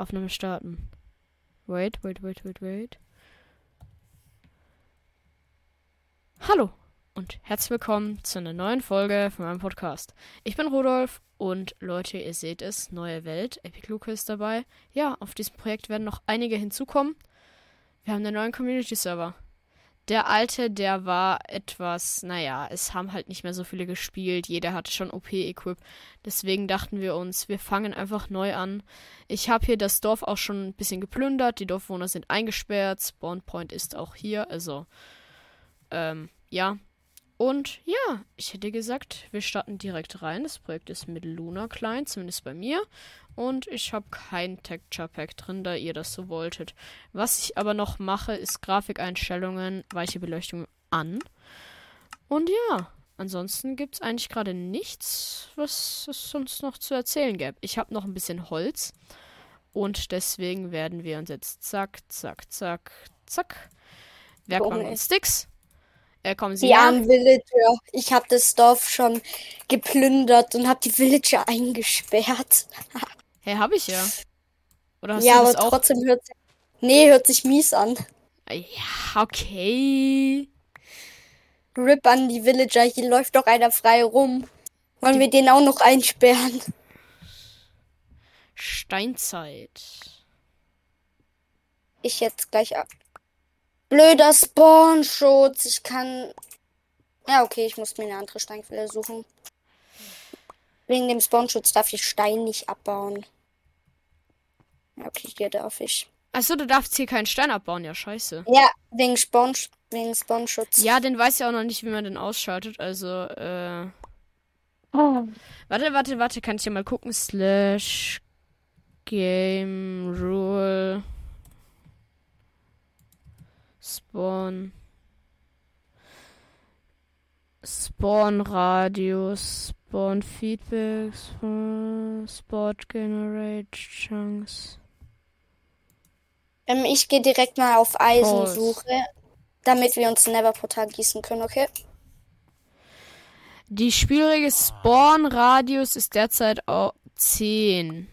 Aufnahme starten. Wait, wait, wait, wait, wait. Hallo und herzlich willkommen zu einer neuen Folge von meinem Podcast. Ich bin Rudolf und Leute, ihr seht es, neue Welt. Epic Luke ist dabei. Ja, auf diesem Projekt werden noch einige hinzukommen. Wir haben einen neuen Community-Server. Der alte, der war etwas, naja, es haben halt nicht mehr so viele gespielt. Jeder hatte schon OP-Equip. Deswegen dachten wir uns, wir fangen einfach neu an. Ich habe hier das Dorf auch schon ein bisschen geplündert. Die Dorfwohner sind eingesperrt. Spawn Point ist auch hier. Also, ähm, ja. Und ja, ich hätte gesagt, wir starten direkt rein. Das Projekt ist mit Luna klein, zumindest bei mir. Und ich habe kein Texture Pack drin, da ihr das so wolltet. Was ich aber noch mache, ist Grafikeinstellungen, weiche Beleuchtung an. Und ja, ansonsten gibt es eigentlich gerade nichts, was es sonst noch zu erzählen gäbe. Ich habe noch ein bisschen Holz. Und deswegen werden wir uns jetzt zack, zack, zack, zack. Werkbank und Sticks. Äh, kommen Sie Die armen Villager. Ich habe das Dorf schon geplündert und habe die Villager eingesperrt. Hey, hab ich ja. Oder hast ja, du aber das auch? trotzdem hört sich. Nee, hört sich mies an. Ja, okay. Rip an die Villager, hier läuft doch einer frei rum. Wollen wir den auch noch einsperren? Steinzeit. Ich jetzt gleich ab. Blöder Spawnschutz. Ich kann. Ja, okay, ich muss mir eine andere Steinquelle suchen. Wegen dem Spawnschutz darf ich Stein nicht abbauen. Okay, hier darf ich. Achso, du darfst hier keinen Stein abbauen. Ja, scheiße. Ja, wegen Spawn, wegen Spawnschutz. Ja, den weiß ja auch noch nicht, wie man den ausschaltet. Also, äh. Warte, warte, warte. Kann ich hier mal gucken? Slash Game Rule. Spawn. Spawn Radius. Spawn Feedback. Spawn, Spot Generate Chunks. Ähm, ich gehe direkt mal auf. Eisensuche, damit wir uns Never-Portal gießen können, okay? Die Spielregel Spawn Radius ist derzeit auch 10.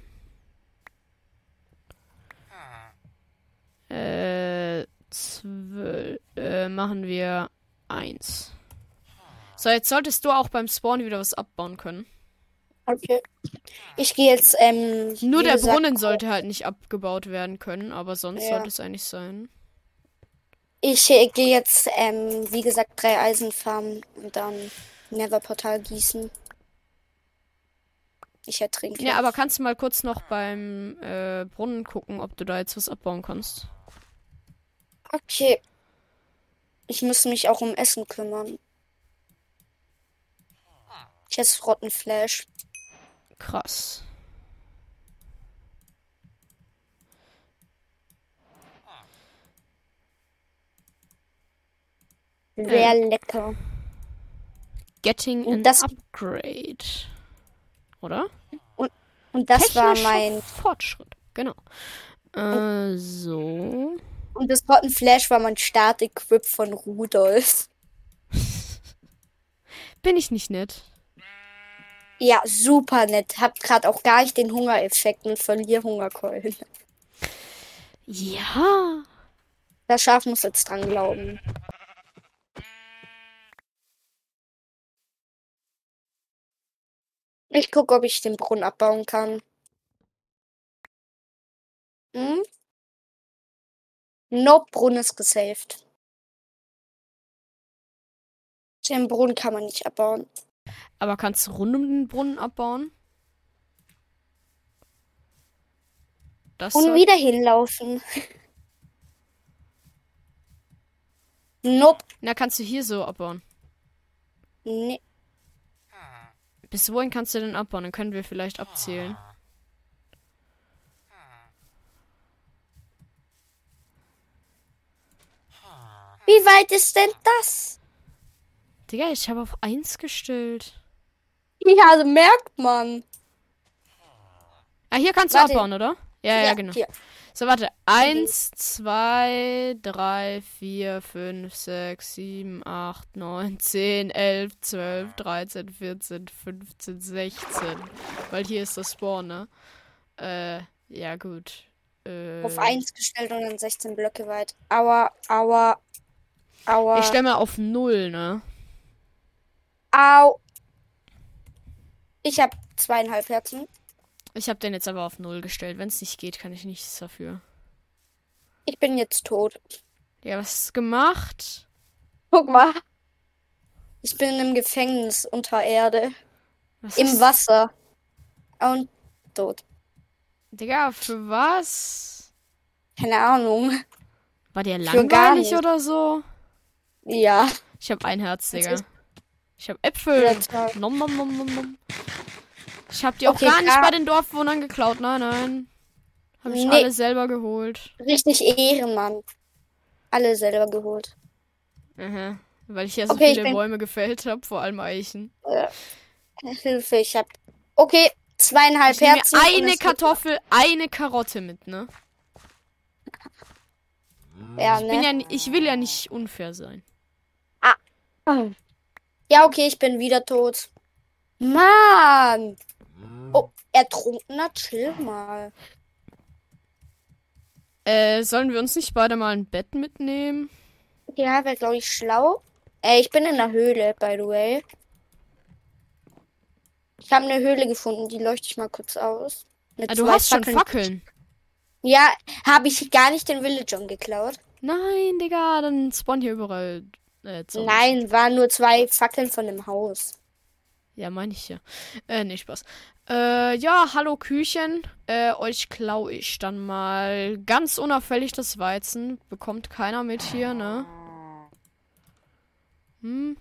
Äh, 12, äh, machen wir 1. So, jetzt solltest du auch beim Spawn wieder was abbauen können. Okay. Ich gehe jetzt, ähm. Nur der gesagt, Brunnen sollte halt nicht abgebaut werden können, aber sonst Ja. sollte es eigentlich sein. Ich äh, gehe jetzt, ähm, wie gesagt, drei Eisenfarmen und dann Never-Portal gießen. Ich ertrinke. Ja, aber kannst du mal kurz noch beim äh, Brunnen gucken, ob du da jetzt was abbauen kannst? Okay. Ich muss mich auch um Essen kümmern. Ich esse Rottenfleisch. Krass. Sehr lecker. Getting Und an das- Upgrade. Oder? Und das war mein. Fortschritt. Genau. Äh, so. Und das Rottenfleisch war mein Start-Equip von Rudolf. Bin ich nicht nett? Ja, super nett. Hab grad auch gar nicht den Hungereffekt und verliere Hungerkeulen. Ja. Das Schaf muss jetzt dran glauben. Ich gucke, ob ich den Brunnen abbauen kann. Hm? Nope, Brunnen ist gesaved. Den Brunnen kann man nicht abbauen. Aber kannst du rund um den Brunnen abbauen? Das Und wieder hinlaufen. nope. Na, kannst du hier so abbauen. Nee. Bis wohin kannst du denn abbauen? Dann können wir vielleicht abzählen. Wie weit ist denn das? Digga, ich habe auf 1 gestellt. Ja, also merkt man. Ah, hier kannst du Warte. abbauen, oder? Ja, ja, genau. Hier. So, warte. 1, 2, 3, 4, 5, 6, 7, 8, 9, 10, 11, 12, 13, 14, 15, 16. Weil hier ist das Spawn, ne? Äh, ja, gut. Äh, auf 1 gestellt und dann 16 Blöcke weit. Aua, aua, aua. Ich stelle mal auf 0, ne? Au. Ich habe zweieinhalb Herzen. Ich habe den jetzt aber auf 0 gestellt. Wenn es nicht geht, kann ich nichts dafür. Ich bin jetzt tot. Ja, was du gemacht? Guck mal. Ich bin im Gefängnis unter Erde. Was Im Wasser. Und tot. Digga, für was? Keine Ahnung. War der langweilig nicht. oder so? Ja. Ich habe ein Herz, Digga. Ich habe Äpfel. Zwei. Nom, nom, nom, nom, nom. Ich habe die auch Okay, gar nicht bei den Dorfwohnern geklaut. Nein, nein. Habe ich Nee. alle selber geholt. Richtig Ehrenmann. Alle selber geholt. Aha. Weil ich ja so Okay, viele bin- Bäume gefällt habe, vor allem Eichen. Hilfe, ich hab. Okay, zweieinhalb Ich Herzen. eine Kartoffel, eine Karotte mit, ne? Ja, Ich, bin ne? ja, ni- ich will ja nicht unfair sein. Ja, okay, ich bin wieder tot. Mann! Oh, ertrunkener, chill mal. Äh, sollen wir uns nicht beide mal ein Bett mitnehmen? Ja, wäre, glaube ich, schlau. Ey, ich bin in der Höhle, by the way. Ich habe eine Höhle gefunden, die leuchte ich mal kurz aus. Mit Ah, du hast schon Fackeln. Ja, habe ich gar nicht den Villager geklaut. Nein, Digga, dann spawnen hier überall äh. Nein, waren nur zwei Fackeln von dem Haus. Ja, meine ich ja. Äh, nee, Spaß. Äh, ja, hallo Küchen. Äh, euch klau ich dann mal ganz unauffällig das Weizen. Bekommt keiner mit hier, ne? Hm.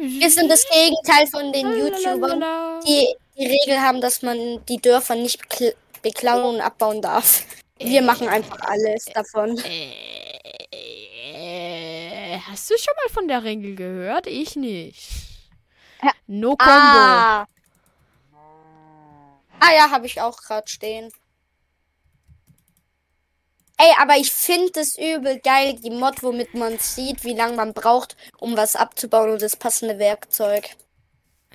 Wir sind das Gegenteil von den YouTubern, die die Regel haben, dass man die Dörfer nicht bekl beklauen und abbauen darf. Wir machen einfach alles davon. Äh, hast du schon mal von der Regel gehört? Ich nicht. No Combo. Ah. Ah ja, habe ich auch gerade stehen. Ey, aber ich finde es übel geil, die Mod, womit man sieht, wie lange man braucht, um was abzubauen und das passende Werkzeug.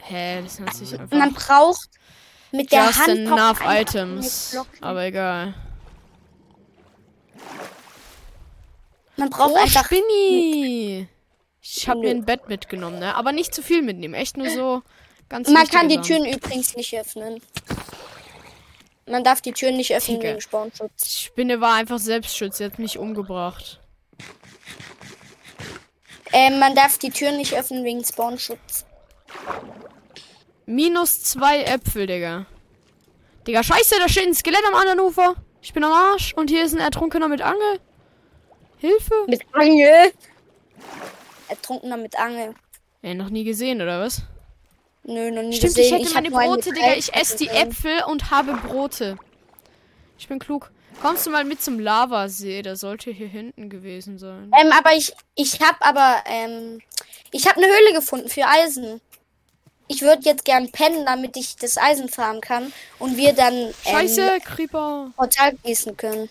Hä, das hört sich einfach. Man braucht mit der Just Hand enough items. Aber egal. Man braucht Oh, einfach Spinny! Ich habe mir ein Bett mitgenommen, ne? Aber nicht zu viel mitnehmen. Echt nur so ganz Man kann die Sachen. Türen übrigens nicht öffnen. Man darf die Türen nicht öffnen Digga. wegen Spawnschutz. Die Spinne war einfach Selbstschutz. Sie hat mich umgebracht. Ähm, man darf die Türen nicht öffnen wegen Spawnschutz. Minus zwei Äpfel, Digga. Digga, scheiße, da steht ein Skelett am anderen Ufer. Ich bin am Arsch. Und hier ist ein Ertrunkener mit Angel. Hilfe. Mit Angel. Ertrunkener mit Angel. Ja, noch nie gesehen, oder was? Nö, noch nie Stimmt, gesehen. ich hätte hab meine Brote, Digga. Ich esse die. Äpfel und habe Brote. Ich bin klug. Kommst du mal mit zum Lavasee? Der sollte hier hinten gewesen sein. Ähm, aber ich, ich hab aber, ähm, ich hab eine Höhle gefunden für Eisen. Ich würde jetzt gern pennen, damit ich das Eisen farmen kann und wir dann ähm, Scheiße, Creeper. Portal gießen können.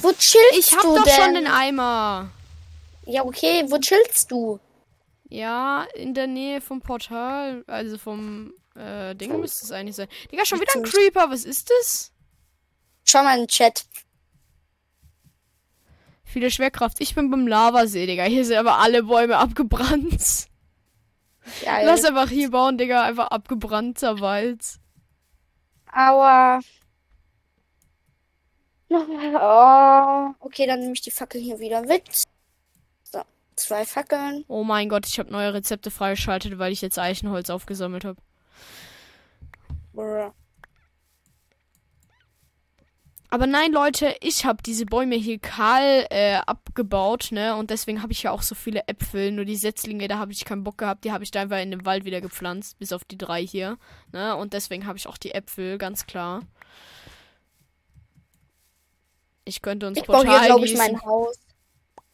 Wo chillst Ich hab du doch denn? schon den Eimer. Ja, okay, wo chillst du? Ja, in der Nähe vom Portal. Also vom äh, Ding müsste es eigentlich sein. Digga, schon wieder ein Creeper. Was ist das? Schau mal in den Chat. Viele Schwerkraft. Ich bin beim Lavasee, Digga. Hier sind aber alle Bäume abgebrannt. Geil. Lass einfach hier bauen, Digga. Einfach abgebrannter Wald. Aua. Oh, okay, dann nehme ich die Fackel hier wieder mit. So, zwei Fackeln. Oh mein Gott, ich habe neue Rezepte freigeschaltet, weil ich jetzt Eichenholz aufgesammelt habe. Aber nein, Leute, ich habe diese Bäume hier kahl äh, abgebaut, ne? Und deswegen habe ich ja auch so viele Äpfel. Nur die Setzlinge, da habe ich keinen Bock gehabt. Die habe ich da einfach in den Wald wieder gepflanzt. Bis auf die drei hier. Ne? Und deswegen habe ich auch die Äpfel, ganz klar. Ich könnte uns Ich baue hier, glaube ich, mein Haus.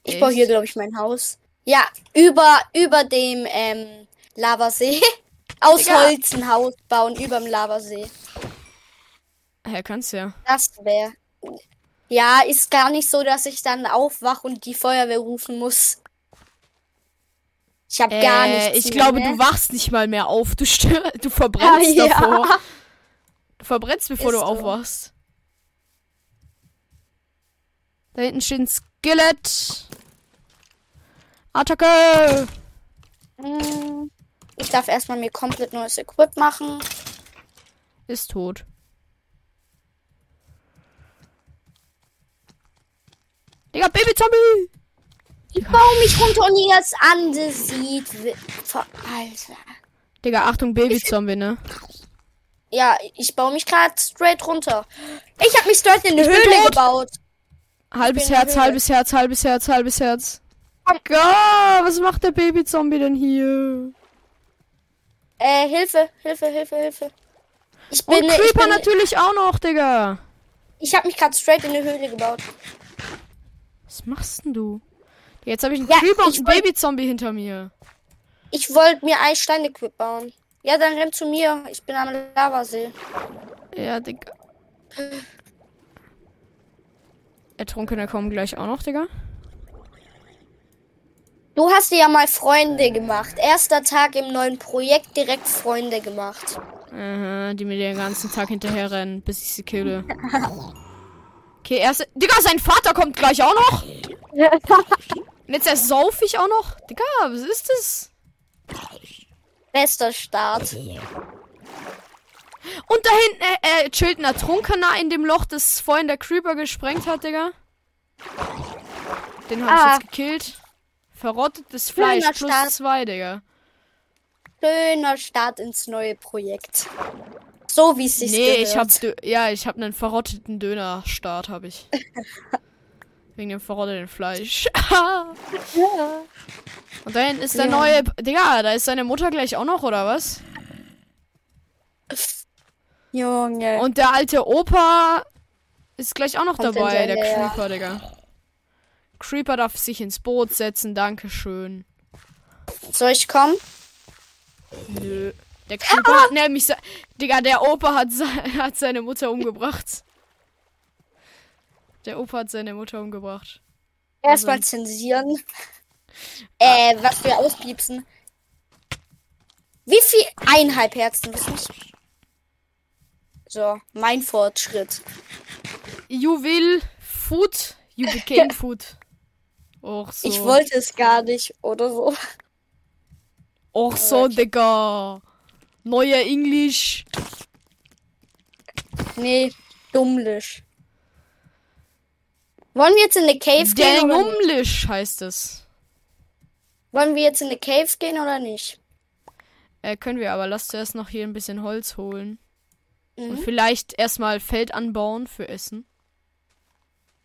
Ich Echt? baue hier, glaube ich, mein Haus. Ja, über, über dem ähm, Lavasee. Aus Digga. Holz ein Haus bauen, über dem Lavasee. Ja, kannst ja. Das wäre. Ja, ist gar nicht so, dass ich dann aufwache und die Feuerwehr rufen muss. Ich habe gar Äh, nichts ich mehr, glaube, ne? du wachst nicht mal mehr auf. Du, stör du verbrennst Ja, ja. davor. Du verbrennst, bevor Ist du so. aufwachst. Da hinten steht ein Skelett. Attacke! Hm, Ich darf erstmal mir komplett neues Equip machen. Ist tot. Digga, Baby-Zombie! Ich baue mich runter und jetzt ansieht. wi- Ver- Alter. Digga, Achtung, Baby-Zombie, ne? Ja, ich baue mich gerade straight runter. Ich habe mich straight in bin Höhle gebaut. Halbes Herz, halbes Herz, halbes Herz, halbes Herz. Komm. Gott, was macht der Baby-Zombie denn hier? Äh, Hilfe, Hilfe, Hilfe, Hilfe. Ich Und bin, ich Creeper bin, natürlich auch noch, Digga. ich habe mich gerade straight in eine Höhle gebaut. Was machst denn du? Jetzt habe ich einen Ja, Creeper und einen Baby-Zombie hinter mir. Ich wollte mir Eisstein-Equip bauen. Ja, dann renn zu mir. Ich bin am Lavasee. Ja, Digga. Ertrunkene kommen gleich auch noch, Digga. Du hast dir ja mal Freunde gemacht. Erster Tag im neuen Projekt direkt Freunde gemacht. Aha, die mir den ganzen Tag hinterher rennen, bis ich sie kille. Okay, erste. Digga, sein Vater kommt gleich auch noch. Und jetzt erst sauf ich auch noch. Digga, was ist das? Bester Start. Und da hinten äh, äh, chillt ein Ertrunkener in dem Loch, das vorhin der Creeper gesprengt hat, Digga. Den hab ich Ah. jetzt gekillt. Verrottetes Fleisch Schöner plus Start. zwei, Digga. Schöner Start ins neue Projekt. So wie es sich Nee, gehört. ich hab ja, ich hab einen verrotteten Dönerstart, hab ich. Wegen dem verrotteten Fleisch. Und da hinten ist der Ja. neue. Digga, da ist seine Mutter gleich auch noch, oder was? Junge. Und der alte Opa ist gleich auch noch Kommt dabei, der seine- Creeper, Digga. Creeper darf sich ins Boot setzen, dankeschön. Soll ich kommen? Nö. Der Creeper hat nämlich. Se Digga, der Opa hat, se hat seine Mutter umgebracht. Der Opa hat seine Mutter umgebracht. Erstmal Also- zensieren. Äh, was wir auspiepsen. Wie viel? Eineinhalb Herzen, wissen ich. So, mein Fortschritt. You will food, you became food. Och so. Ich wollte es gar nicht oder so. Och so, Digga. Neuer Englisch. Nee, dummlich. Wollen wir jetzt in eine Cave gehen? Numlisch heißt es. Wollen wir jetzt in eine Cave gehen oder nicht? Äh, können wir, aber lasst zuerst noch hier ein bisschen Holz holen. Und Mhm. vielleicht erstmal Feld anbauen für Essen.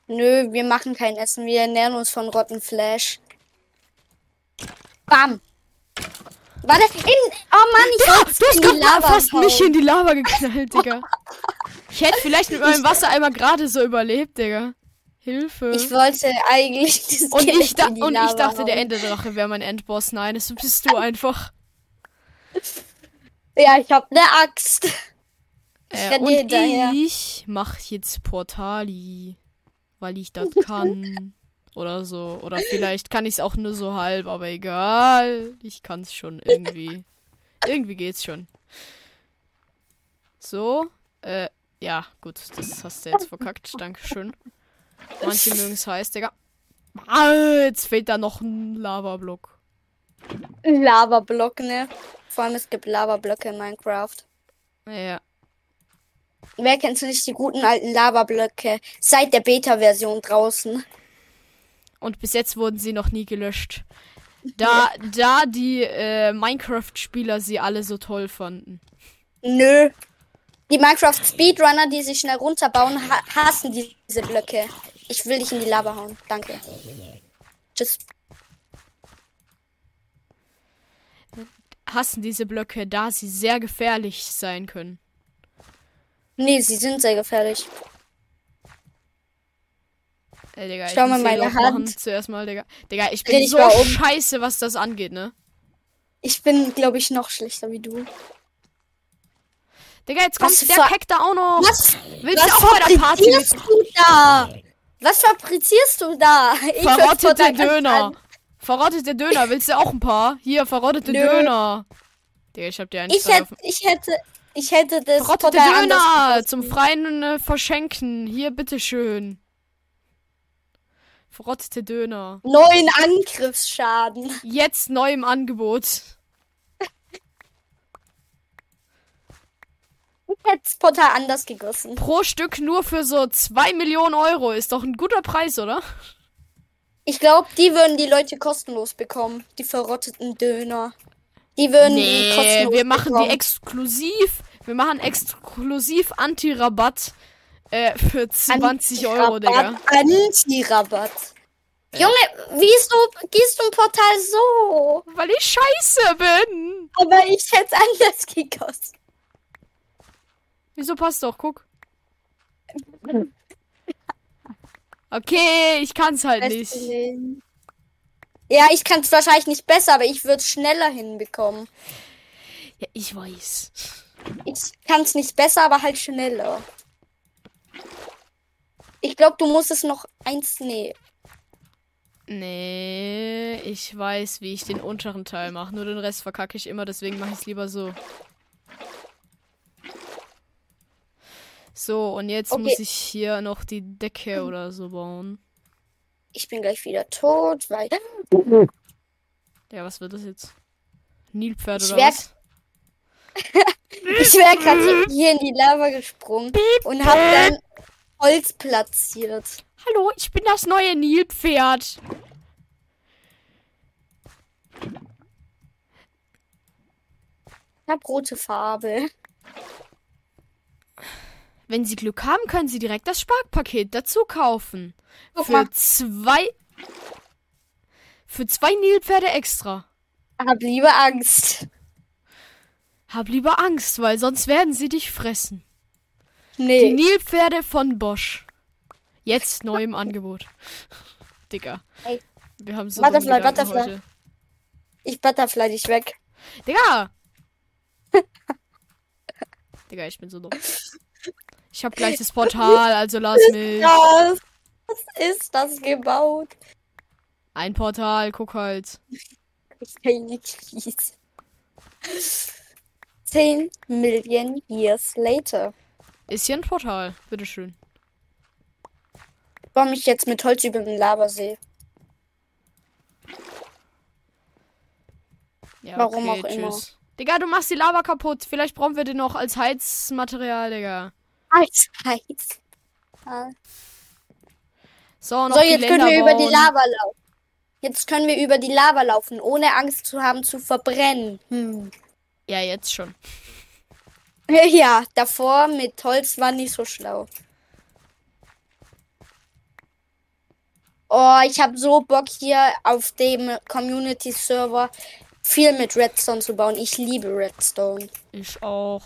Nö, wir machen kein Essen. Wir ernähren uns von Rottenflash. Bam. Warte, in, oh Mann, ich Digga, wollte du hast gerade fast mich in die Lava geknallt, Digga. Ich hätte vielleicht mit meinem Wassereimer gerade so überlebt, Digga. Hilfe. Ich wollte eigentlich das und ich, da in die und ich Lava dachte, der. Enderdrache wäre mein Endboss. Nein, das bist du einfach. Ja, ich hab eine Axt. Äh, und ich mach jetzt Portali, weil ich das kann. Oder so. Oder vielleicht kann ich es auch nur so halb, aber egal. Ich kann es schon irgendwie. irgendwie geht's schon. So. Äh, ja, gut. Das hast du jetzt verkackt. Dankeschön. Manche mögen es heiß, Digga. Ah, jetzt fehlt da noch ein Lavablock. Lavablock, ne? Vor allem es gibt Lavablöcke in Minecraft. Ja. Wer kennt nicht die guten alten Lavablöcke seit der Beta-Version draußen? Und bis jetzt wurden sie noch nie gelöscht. Da, da die äh, Minecraft-Spieler sie alle so toll fanden. Nö. Die Minecraft Speedrunner, die sich schnell runterbauen, ha hassen diese Blöcke. Ich will dich in die Lava hauen. Danke. Tschüss. Hassen diese Blöcke, da sie sehr gefährlich sein können. Nee, sie sind sehr gefährlich. Ey, Digga, ich Schau mal meine Loch machen. Hand. Zuerst mal, Digga. Digga, ich Dreh bin dich so um. scheiße, was das angeht, ne? Ich bin, glaube ich, noch schlechter wie du. Digga, jetzt kommt Was der Keck da auch noch. Was, Willst du was auch bei der Party fabrizierst du da? Was fabrizierst du da? Ich Verrottete Döner. an- Verrottete Döner, willst du auch ein paar? Hier, verrottete Nö. Döner. Digga, ich hab dir einen Ich hätte, ich hätte, ich hätte das Verrottete Döner zum freien äh, Verschenken. Hier, bitteschön. Verrottete Döner. Neuen Angriffsschaden. Jetzt neu im Angebot. Ich hätte Portal anders gegossen. Pro Stück nur für so 2 Millionen Euro. Ist doch ein guter Preis, oder? Ich glaube, die würden die Leute kostenlos bekommen. Die verrotteten Döner. Die würden die Nee, kostenlos wir machen bekommen. die exklusiv. Wir machen exklusiv Anti-Rabatt äh, für 20 Euro, Digga. Anti-Rabatt. Junge, wieso gehst du im Portal so? Weil ich scheiße bin. Aber ich hätte es anders gegossen. Wieso passt doch, guck. Okay, ich kann's halt nicht. Ja, ich kann es wahrscheinlich nicht besser, aber ich würde es schneller hinbekommen. Ja, ich weiß. Ich kann es nicht besser, aber halt schneller. Ich glaube, du musst es noch eins. Nee. Nee, ich weiß, wie ich den unteren Teil mache. Nur den Rest verkacke ich immer, deswegen mache ich es lieber so. So, und jetzt Okay. muss ich hier noch die Decke oder so bauen. Ich bin gleich wieder tot, weil. Ja, was wird das jetzt? Nilpferd oder werd- was? Ich wäre gerade hier in die Lava gesprungen und habe dann Holz platziert. Hallo, ich bin das neue Nilpferd. Ich habe rote Farbe. Wenn Sie Glück haben, können Sie direkt das Sparkpaket dazu kaufen. Guck Für mal, zwei. Für zwei Nilpferde extra. hab lieber Angst. Hab lieber Angst, weil sonst werden sie dich fressen. Die Nee. Nilpferde von Bosch. Jetzt neu im Angebot. Digga. Ey. Wir haben so Butterfly, Butterfly. heute. Ich butterfly dich weg. Digga! Digga, ich bin so dumm. Ich hab gleich das Portal, also lass mich. Was? Was ist das gebaut? Ein Portal, guck halt. Keine Kies. 10 Million years later. Ist hier ein Portal, bitteschön. Warum ich jetzt mit Holz über den Lavasee? Ja, Warum okay, auch immer. tschüss. Digga, du machst die Lava kaputt. Vielleicht brauchen wir den noch als Heizmaterial, Digga. Als heiß. Ah. So, So, jetzt können wir über die bauen. Lava laufen. Jetzt können wir über die Lava laufen, ohne Angst zu haben zu verbrennen. Hm. Ja, jetzt schon. Ja, davor mit Holz war nicht so schlau. Oh, ich habe so Bock hier auf dem Community Server viel mit Redstone zu bauen. Ich liebe Redstone. Ich auch.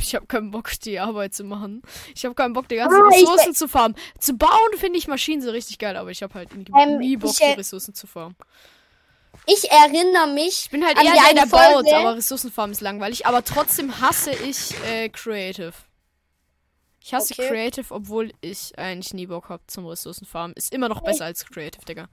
Ich habe keinen Bock, die Arbeit zu machen. Ich habe keinen Bock, die ganzen Ah, Ressourcen zu farmen. Zu bauen finde ich Maschinen so richtig geil, aber ich habe halt irgendwie Ähm, nie Bock, ich, die äh, Ressourcen zu farmen. Ich erinnere mich. Ich bin halt an eher die der, der baut, aber Ressourcenfarmen ist langweilig. Aber trotzdem hasse ich äh, Creative. Ich hasse Okay. Creative, obwohl ich eigentlich nie Bock habe zum Ressourcenfarmen. Ist immer noch besser als Creative, Digga.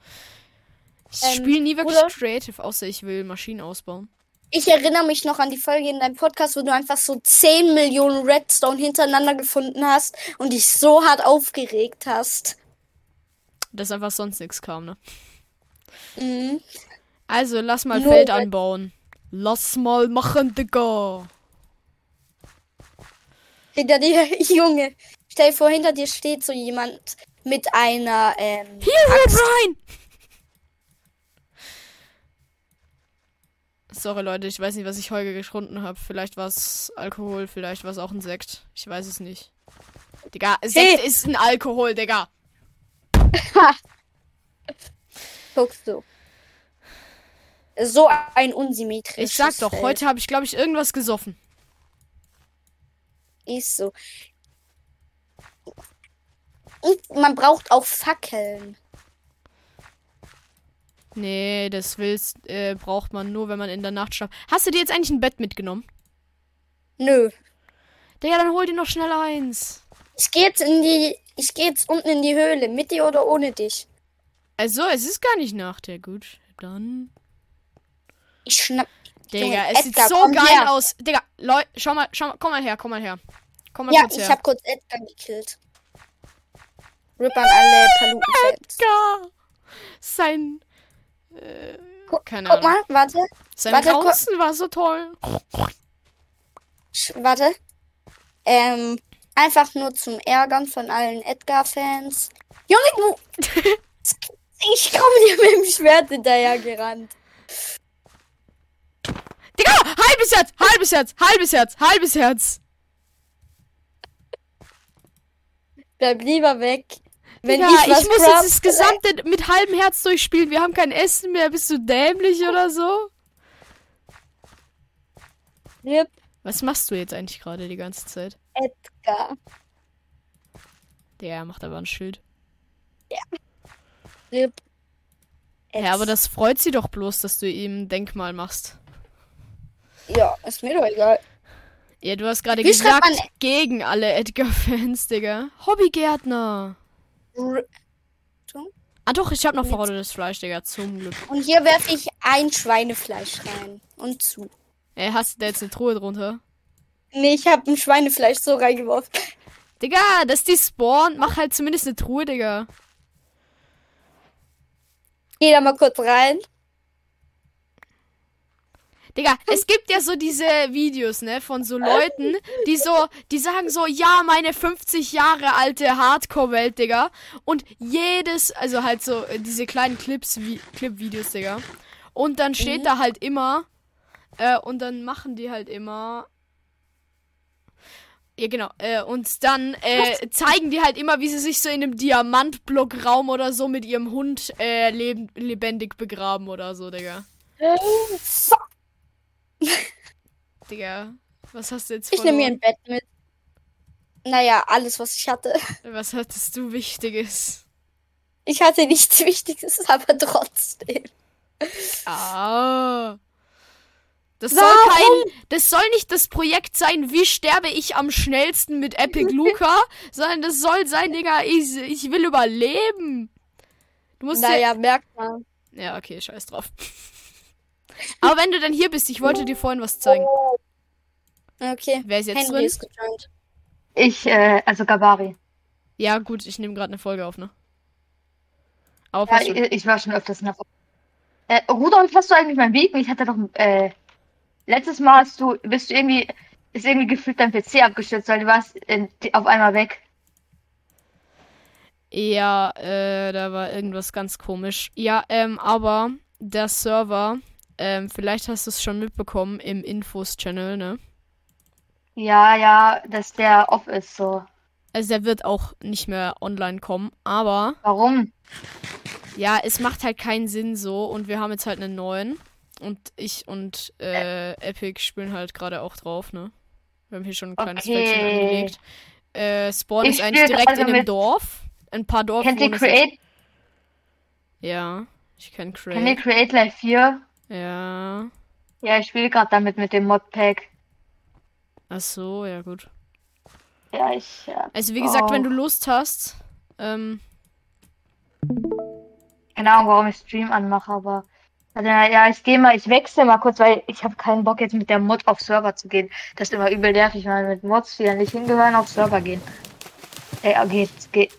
Ich Ähm, spiele nie wirklich Bruder? Creative, außer ich will Maschinen ausbauen. Ich erinnere mich noch an die Folge in deinem Podcast, wo du einfach so 10 Millionen Redstone hintereinander gefunden hast und dich so hart aufgeregt hast. Dass einfach sonst nichts kam, ne? Mhm. Also, lass mal Nur Feld anbauen. Lass mal machen, Digga. Hinter dir, Junge. Stell dir vor, hinter dir steht so jemand mit einer, ähm, Hier, Red rein! Sorry, Leute, ich weiß nicht, was ich heute getrunken habe. Vielleicht war es Alkohol, vielleicht war es auch ein Sekt. Ich weiß es nicht. Digga, Sekt Hey. ist ein Alkohol, Digga. guckst du. So ein unsymmetrisches Ich sag doch, Feld. heute habe ich, glaube ich, irgendwas gesoffen. Ist so. Und man braucht auch Fackeln. Nee, das willst, äh, braucht man nur, wenn man in der Nacht schlaft. Hast du dir jetzt eigentlich ein Bett mitgenommen? Nö. Digga, dann hol dir noch schnell eins. Ich geh jetzt in die. Ich geh jetzt unten in die Höhle. Mit dir oder ohne dich? Also, es ist gar nicht Nacht. Ja, gut. dann. Ich schnapp. Digga, es sieht Edgar, so komm geil her. aus. Digga, Leute, schau mal, schau mal, komm mal her, komm mal her. Komm mal Ja, kurz ich her. hab kurz Edgar gekillt. Rip an alle Paluten-Fans. Edgar! Sein. Äh, keine guck Ahnung. mal, warte. Sein warte, war so toll. Warte. Ähm, einfach nur zum Ärgern von allen Edgar-Fans. Junge, du. ich komme dir mit dem Schwert hinterher gerannt. Digga, halbes Herz, halbes Herz, halbes Herz, halbes Herz. Bleib lieber weg. Wenn Digga, ich ich muss jetzt das gesamte mit halbem Herz durchspielen. Wir haben kein Essen mehr. Bist du dämlich oder so? Rip Was machst du jetzt eigentlich gerade die ganze Zeit? Edgar. Der macht aber ein Schild. Rip. Ja, aber das freut sie doch bloß, dass du ihm ein Denkmal machst. Ja, ist mir doch egal. Ja, du hast gerade gesagt, man- gegen alle Edgar-Fans, Digga. Hobbygärtner. R Ah doch, ich habe noch verrottetes Fleisch, Digga, zum Glück. Und hier werfe ich ein Schweinefleisch rein. Und zu. Ey, hast du da jetzt eine Truhe drunter? Nee, ich habe ein Schweinefleisch so reingeworfen. Digga, dass die spawnen, mach halt zumindest eine Truhe, Digga. Geh da mal kurz rein. Digga, es gibt ja so diese Videos, ne, von so Leuten, die so, die sagen so, ja, meine 50 Jahre alte Hardcore-Welt, Digga. Und jedes, also halt so äh, diese kleinen Clips, Clip-Videos, Digga. Und dann steht da halt immer, äh, und dann machen die halt immer. Ja, genau. Äh, und dann äh, zeigen die halt immer, wie sie sich so in einem Diamantblockraum oder so mit ihrem Hund äh, leben, lebendig begraben oder so, Digga. Fuck. Digga, was hast du jetzt Ich nehme mir verloren? ein Bett mit. Naja, alles, was ich hatte. Was hattest du Wichtiges? Ich hatte nichts Wichtiges, aber trotzdem. Ah. Das soll kein, das soll nicht das Projekt sein, wie sterbe ich am schnellsten mit Epic Luca, sondern das soll sein, Digga, ich, ich will überleben. Du musst Naja, merkt man. ja, ja, okay, scheiß drauf. Aber wenn du dann hier bist, ich wollte dir vorhin was zeigen. Okay. Wer ist jetzt Henry drin? ist gejoint. Ich, äh, also Gabari. Ja, gut, ich nehme gerade eine Folge auf, ne? Aber Ja, ich, ich war schon öfters in der äh, Rudolf, hast du eigentlich mein Weg? Ich hatte doch, äh, letztes Mal hast du, bist du irgendwie, ist irgendwie gefühlt dein PC abgestürzt, weil du warst äh, auf einmal weg. Ja, äh, da war irgendwas ganz komisch. Ja, ähm, aber der Server, ähm, vielleicht hast du es schon mitbekommen im Infos-Channel, ne? Ja, ja, dass der off ist, so. Also der wird auch nicht mehr online kommen, aber Warum? ja, es macht halt keinen Sinn so und wir haben jetzt halt einen neuen und ich und äh, Epic spielen halt gerade auch drauf, ne? Wir haben hier schon ein kleines Okay. Päckchen angelegt. Äh, Spawn Ich ist eigentlich direkt in einem mit- Dorf. Ein paar Dorf. Kennt ihr Create, Ja, ich kenn kennt ihr Create. Create Live 4? Ja. Ja, ich spiele gerade damit mit dem Modpack. Ach so, ja gut. Ja, ich, ja. Also wie gesagt, wenn Oh. du Lust hast, ähm, Keine Ahnung, warum ich Stream anmache, aber. Also, ja, ich gehe mal, ich wechsle mal kurz, weil ich habe keinen Bock jetzt mit der Mod auf Server zu gehen. Das ist immer übel nervig, weil mit Mods, die ja nicht hingehören, auf Server gehen. Ey, oh, geht, geht.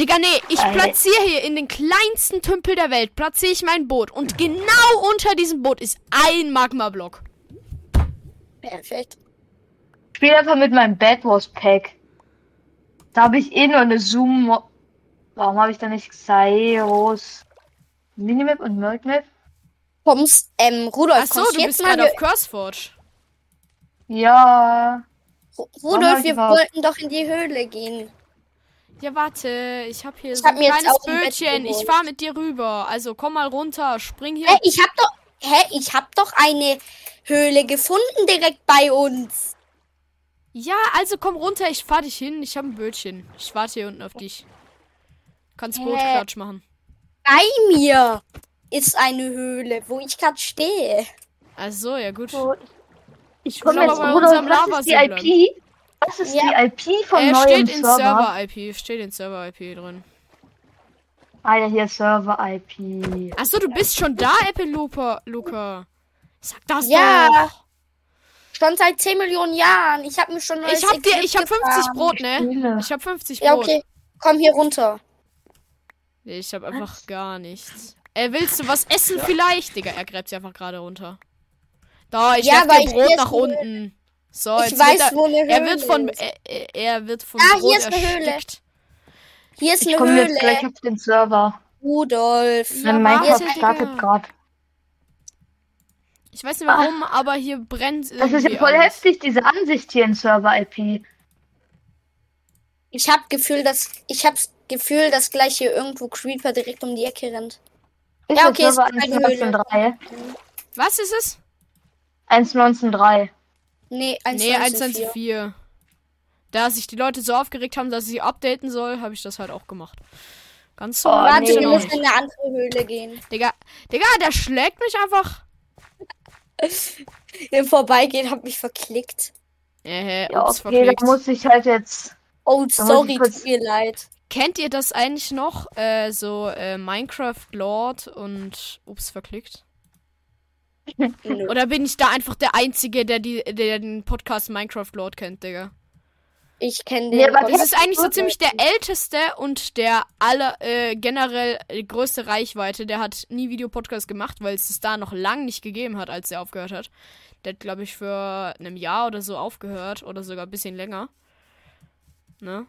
Digga, nee, ich platziere hier in den kleinsten Tümpel der Welt, platziere ich mein Boot. Und genau unter diesem Boot ist ein Magma-Block. Perfekt. Spiel einfach mit meinem Bad Wars Pack. Da habe ich eh nur eine Zoom. -Mo Warum habe ich da nicht Xairos Minimap und World Map? Kommst, ähm, Rudolf, Ach so, kommst du jetzt bist mal. gerade auf Curseforge. Ja. Ru- Rudolf, wir wollten doch in die Höhle gehen. Ja, warte, ich habe hier Ich so hab ein kleines Bötchen. Ich fahr mit dir rüber. Also komm mal runter, spring hier. Hä, ich hab doch, hä, ich hab doch eine Höhle gefunden direkt bei uns. Ja, also komm runter, ich fahr dich hin. Ich habe ein Bötchen. Ich warte hier unten auf dich. Kannst Hä? Bootklatsch machen. Bei mir ist eine Höhle, wo ich gerade stehe. Ach so, ja gut. Ich komm komme jetzt Rudolf, unserem was ist die IP? Was ist Ja. die IP vom Äh, neuen steht in Server? Server-IP, steht in Server-IP drin. Ah ja, hier Server-IP. Achso, du bist schon da, Apple Luca. Sag das Ja. doch. Schon seit 10 Millionen Jahren. Ich habe mir schon neues Ich hab dir, ich hab 50 gefahren. Brot, ne? Ich hab 50 Brot. Ja, okay. Komm hier runter. Nee, Ich hab einfach gar nichts. Äh, willst du was essen vielleicht? Digga, er gräbt sie einfach gerade runter. Da, ich Ja, werf dir Brot nach unten. So, ich jetzt wird weiß, er, wo eine Höhle er wird von ist. er, er- wird von Ah, Brot hier ist eine Höhle. erstickt. Hier ist Ich eine komme Höhle. jetzt gleich auf den Server. Rudolf. Ja, Minecraft startet gerade. Ich weiß nicht warum, aber hier brennt Das ist ja voll alles. heftig, diese Ansicht hier in Server-IP. Ich hab Gefühl, dass ich hab's Gefühl, dass gleich hier irgendwo Creeper direkt um die Ecke rennt. Ist Ja, okay, Server ist eine Höhle. 1.19.3. Was ist es? 1.19.3. Nee, Nee, 1.19.4. 1.4. Da sich die Leute so aufgeregt haben, dass ich sie updaten soll, habe ich das halt auch gemacht. Ganz so. Oh, Warte, nee. wir müssen in eine andere Höhle gehen. Digga, Digga, der schlägt mich einfach. Im Vorbeigehen hab mich verklickt. Äh, Ja, ups, okay, da verklickt. muss ich halt jetzt. Oh, Da sorry, tut mir leid. Kennt ihr das eigentlich noch? Äh, so äh, Minecraft Lord und ups, verklickt? Oder bin ich da einfach der Einzige, der, die, der den Podcast Minecraft Lord kennt, Digga? Ich kenne den. aber Das ist eigentlich so ziemlich der älteste und der aller äh, generell äh, größte Reichweite. Der hat nie Videopodcast gemacht, weil es es da noch lang nicht gegeben hat, als er aufgehört hat. Der hat, glaube ich, für einem Jahr oder so aufgehört oder sogar ein bisschen länger. Ne?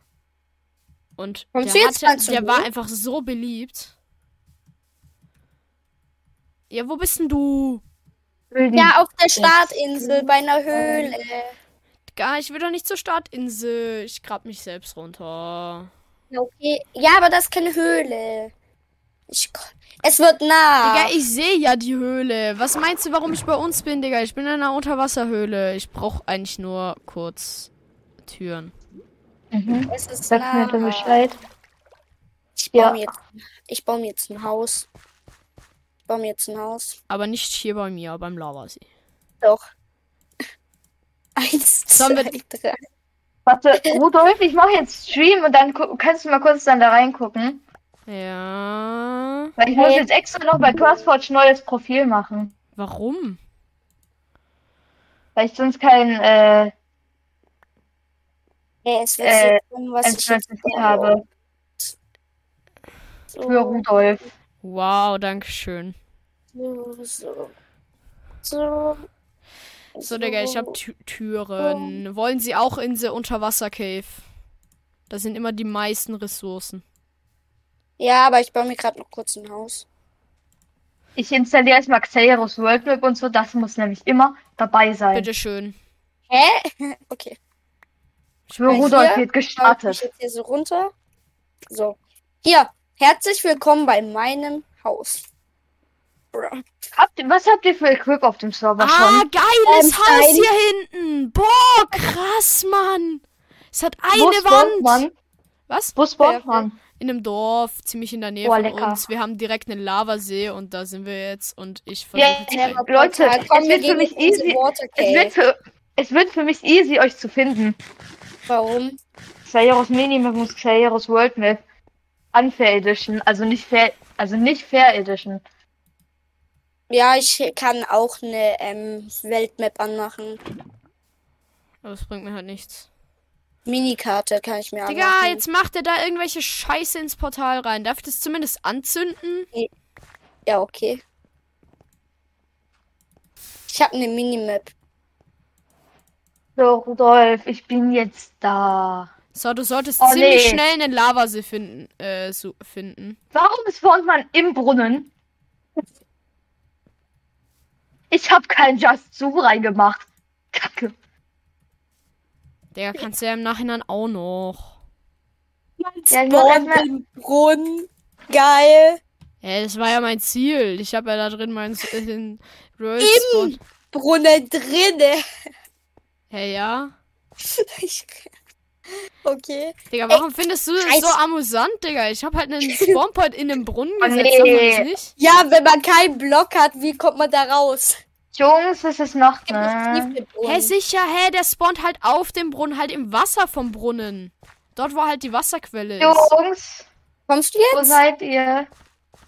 Und Kommst der, hatte, der war einfach so beliebt. Ja, wo bist denn du? Ja, auf der Startinsel bei einer Höhle. Gar, ich will doch nicht zur Startinsel. Ich grab mich selbst runter. Ja, Okay. Ja, aber das ist keine Höhle. Ich, es wird nah. Digga, ich sehe ja die Höhle. Was meinst du, warum ich bei uns bin, Digga? Ich bin in einer Unterwasserhöhle. Ich brauche eigentlich nur kurz Türen. Mhm. es ist Sag nah. mir dann Bescheid. Ich baue, Ja. mir jetzt, ich baue mir jetzt ein Haus. Baue mir jetzt ein Haus. Aber nicht hier bei mir, beim Lavasee. Doch. Eins, Sollen zwei, wir- drei. Warte, Rudolf, ich mache jetzt Stream und dann kannst du mal kurz dann da reingucken. Ja. Weil ich muss Hey. jetzt extra noch bei CrossForge neues Profil machen. Warum? Weil ich sonst kein äh, Ja, es Äh, kommen, was ich jetzt habe so, für Rudolf. Wow, danke schön. So, so, so. So, Digga, ich habe Türen. Wollen Sie auch in the Unterwasser-Cave? Da sind immer die meisten Ressourcen. Ja, aber ich baue mir gerade noch kurz ein Haus. Ich installiere erstmal Xeros World Map und so, das muss nämlich immer dabei sein. Bitteschön. Hä? Okay. Für Weil Rudolf wird Schaue ich gestartet. jetzt hier so runter. So. Hier. Herzlich willkommen bei meinem Haus. Habt ihr, was habt ihr für Equip auf dem Server Ah, schon? geiles Ähm, Haus ein- hier hinten. Boah, krass, Mann. Es hat eine Wo Wand. spawnt man? Was? Wo spawnt man? In einem Dorf, ziemlich in der Nähe Boah, von lecker. uns. Wir haben direkt einen Lavasee und da sind wir jetzt und ich versuche ja, jetzt ja. Leute, es wir wird für mich easy. Water Es wird, für, es wird für mich easy, euch zu finden. Warum? Xeros Minimap muss Xeros World Map Unfair Edition, also nicht Fair, also nicht Fair Edition. Ja, ich kann auch eine ähm, Weltmap anmachen. Aber das bringt mir halt nichts. Minikarte kann ich mir Digga, anmachen. jetzt macht er da irgendwelche Scheiße ins Portal rein. Darf ich das zumindest anzünden? Ja, okay. Ich habe eine Minimap. So, Rudolf, ich bin jetzt da. So, du solltest Oh, ziemlich nee. schnell einen Lavasee finden. Äh, so, finden. Warum spawnt man im Brunnen? Ich habe kein Just Zoo reingemacht. Kacke. Digga, kannst du ja im Nachhinein auch noch. Ja, ich mach Spawn erstmal- im Brunnen. Geil. Ja, das war ja mein Ziel. Ich habe ja da drin meinen äh, Im- Spawn. Brunnen drinne. Hey, ja. Ich- okay. Digga, warum findest du das Scheiße. so amüsant, Digga? Ich habe halt einen Spawnpoint in den Brunnen Oh, gesetzt. Man nee. das nicht? Ja, wenn man keinen Block hat, wie kommt man da raus? Jungs, es ist Tief ne? Hä, sicher, hä, der spawnt halt auf dem Brunnen, halt im Wasser vom Brunnen. Dort, wo halt die Wasserquelle ist. Jungs, Kommst du Wo jetzt? seid ihr?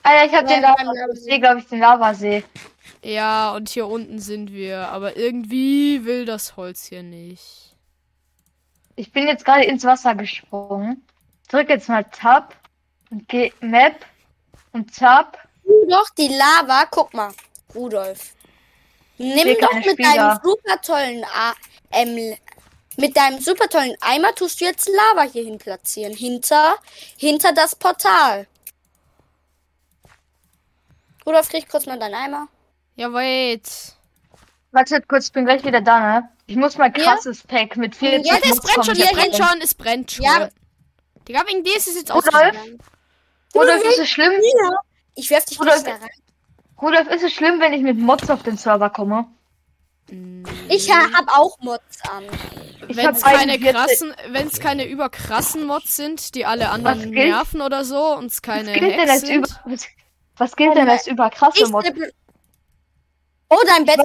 Alter, ich hab Ja, den Lavasee, glaube ich, den Lavasee. Ja, und hier unten sind wir. Aber irgendwie will das Holz hier nicht. Ich bin jetzt gerade ins Wasser gesprungen. Drück jetzt mal Tab und geh Map und Tab. Doch, die Lava. Guck mal, Rudolf. Nimm doch mit Spieler. deinem super tollen A ähm, mit deinem super tollen Eimer tust du jetzt Lava hier hin platzieren. Hinter, hinter das Portal. Rudolf, krieg kurz mal deinen Eimer. Ja, wait. Warte kurz, ich bin gleich wieder da, ne? Ich muss mal Ja. krasses Pack mit 40 Ja, Ja, es Mods brennt schon, es brennt schon, es brennt schon. Ja. Digga, wegen dir ist es jetzt Rudolf? ausgegangen. Rudolf, ist es schlimm? Ja. Ich werf dich Rudolf, nicht da rein. Rudolf, ist es schlimm, wenn ich mit Mods auf den Server komme? Ich ha hab auch Mods an. Ich Wenn es keine 41 krassen, wenn es keine überkrassen Mods sind, die alle anderen nerven oder so und es keine Was gilt denn als über, was, was gilt denn als über krasse Ich Mods? Oh, dein Bett.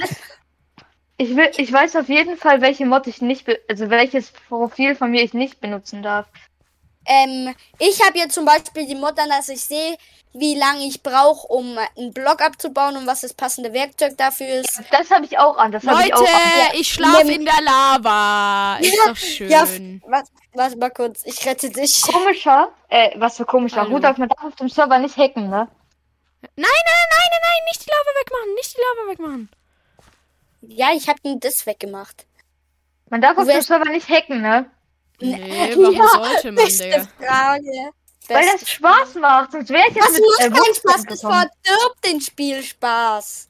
Ich will, ich weiß auf jeden Fall, welche Mod ich nicht, also welches Profil von mir ich nicht benutzen darf. Ähm, ich habe jetzt zum Beispiel die Mod an, dass ich sehe, wie lange ich brauche, um einen Block abzubauen und was das passende Werkzeug dafür ist. Das habe ich auch an. Das habe ich Leute, auch an. ich schlafe in der Lava. Ist Ja, doch schön. Ja, warte, warte mal kurz, ich rette dich. Komischer, äh, was für komischer. Hallo. Rudolf, man darf auf dem Server nicht hacken, ne? Nein, nein, nein, nein, nein, nicht die Lava wegmachen, nicht die Lava wegmachen. Ja, ich habe ihn das weggemacht. Man darf auf dem Server nicht hacken, ne? Nee, warum Ja, sollte man, Beste Digga? Frage. Weil das Spaß macht, sonst wäre ich jetzt Das mit macht äh, keinen Mods Spaß, das verdirbt den Spielspaß.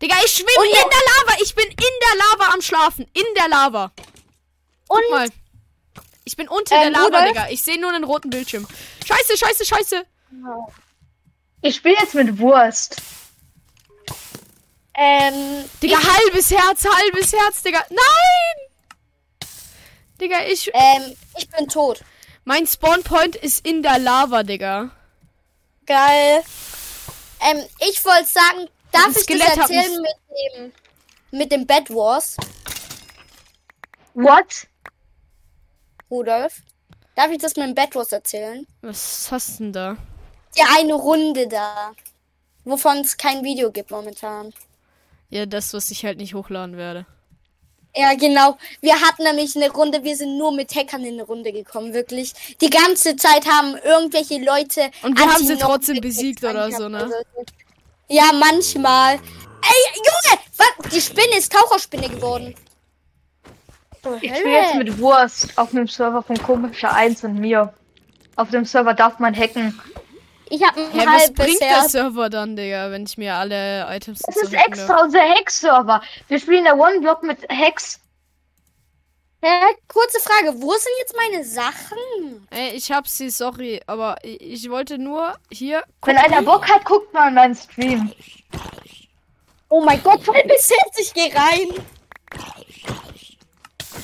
Digga, ich schwimme Und in der Lava. Ich bin in der Lava am Schlafen. In der Lava. Und Guck mal. Ich bin unter Ähm, der Lava, Rudolf? Digga. Ich sehe nur einen roten Bildschirm. Scheiße, scheiße, scheiße. Ich spiele jetzt mit Wurst. Ähm, Digga, halbes Herz, halbes Herz, Digga. Nein! Digga, ich. ähm, ich bin tot. Mein Spawnpoint ist in der Lava, Digga. Geil. Ähm, ich wollte sagen, darf ich Skelett das erzählen mit dem, mit dem Bed Wars, What? Rudolf? Darf ich das mit dem Bed Wars erzählen? Was hast du denn da? Die eine Runde da, wovon es kein Video gibt momentan. Ja, das, was ich halt nicht hochladen werde. Ja, genau. Wir hatten nämlich eine Runde, wir sind nur mit Hackern in eine Runde gekommen, wirklich. Die ganze Zeit haben irgendwelche Leute. Und wir haben sie trotzdem besiegt oder so, ne? Ja, manchmal. Ey, Junge! Was? Die Spinne ist Taucherspinne geworden. Ich spiele jetzt mit Wurst auf dem Server von komischer 1 und mir. Auf dem Server darf man hacken. Ich habe ein Hä, was halbes bringt der Herz. Server dann, Digga, wenn ich mir alle Items Das ist extra darf? unser Hack-Server. Wir spielen der One-Block mit Hacks. Hä? Kurze Frage, wo sind jetzt meine Sachen? Ey, ich hab sie, sorry, aber ich, ich wollte nur hier. Wenn einer Bock hat, guckt mal in meinen Stream. Oh mein Gott, halbes Herz, ich geh rein.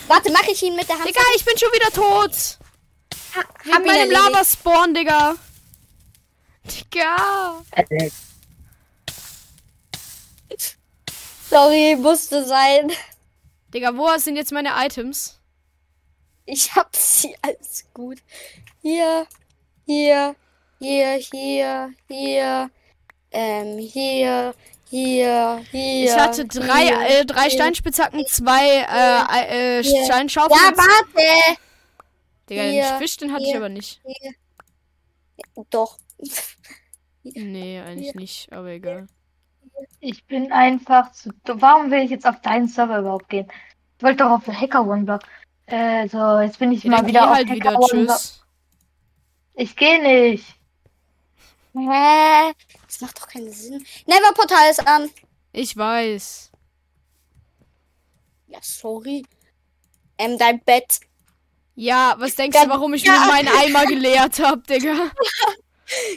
Warte, mache ich ihn mit der Hand? Digga, ich bin schon wieder tot! hab Wegen ihn meinem. Lava-Spawn, Digga! Digga! Sorry, musste sein. Digga, wo sind jetzt meine Items? Ich hab sie, alles gut. Hier, hier, hier, hier, hier, ähm, hier, hier, hier. ich hatte drei, hier, äh, drei. Steinspitzhacken, zwei äh, äh, Hier. Steinschaufeln. Ja, warte. Digga, den hier, Fisch, den hatte ich hier. aber nicht. Doch. Nee, eigentlich nicht, aber egal. Ich bin einfach zu. dumm. Warum will ich jetzt auf deinen Server überhaupt gehen? Ich wollte doch auf den Hacker One-Block. Äh, so, jetzt bin ich Ja, mal dann geh wieder auf halt Hacker wieder, One-Block. tschüss. Ich gehe nicht. Hä? Das macht doch keinen Sinn. Never Portal ist an. Ich weiß. Ja, sorry. Ähm, dein Bett. Ja, was denkst Ganz- du, warum ich ja. mir meinen Eimer geleert hab, Digga?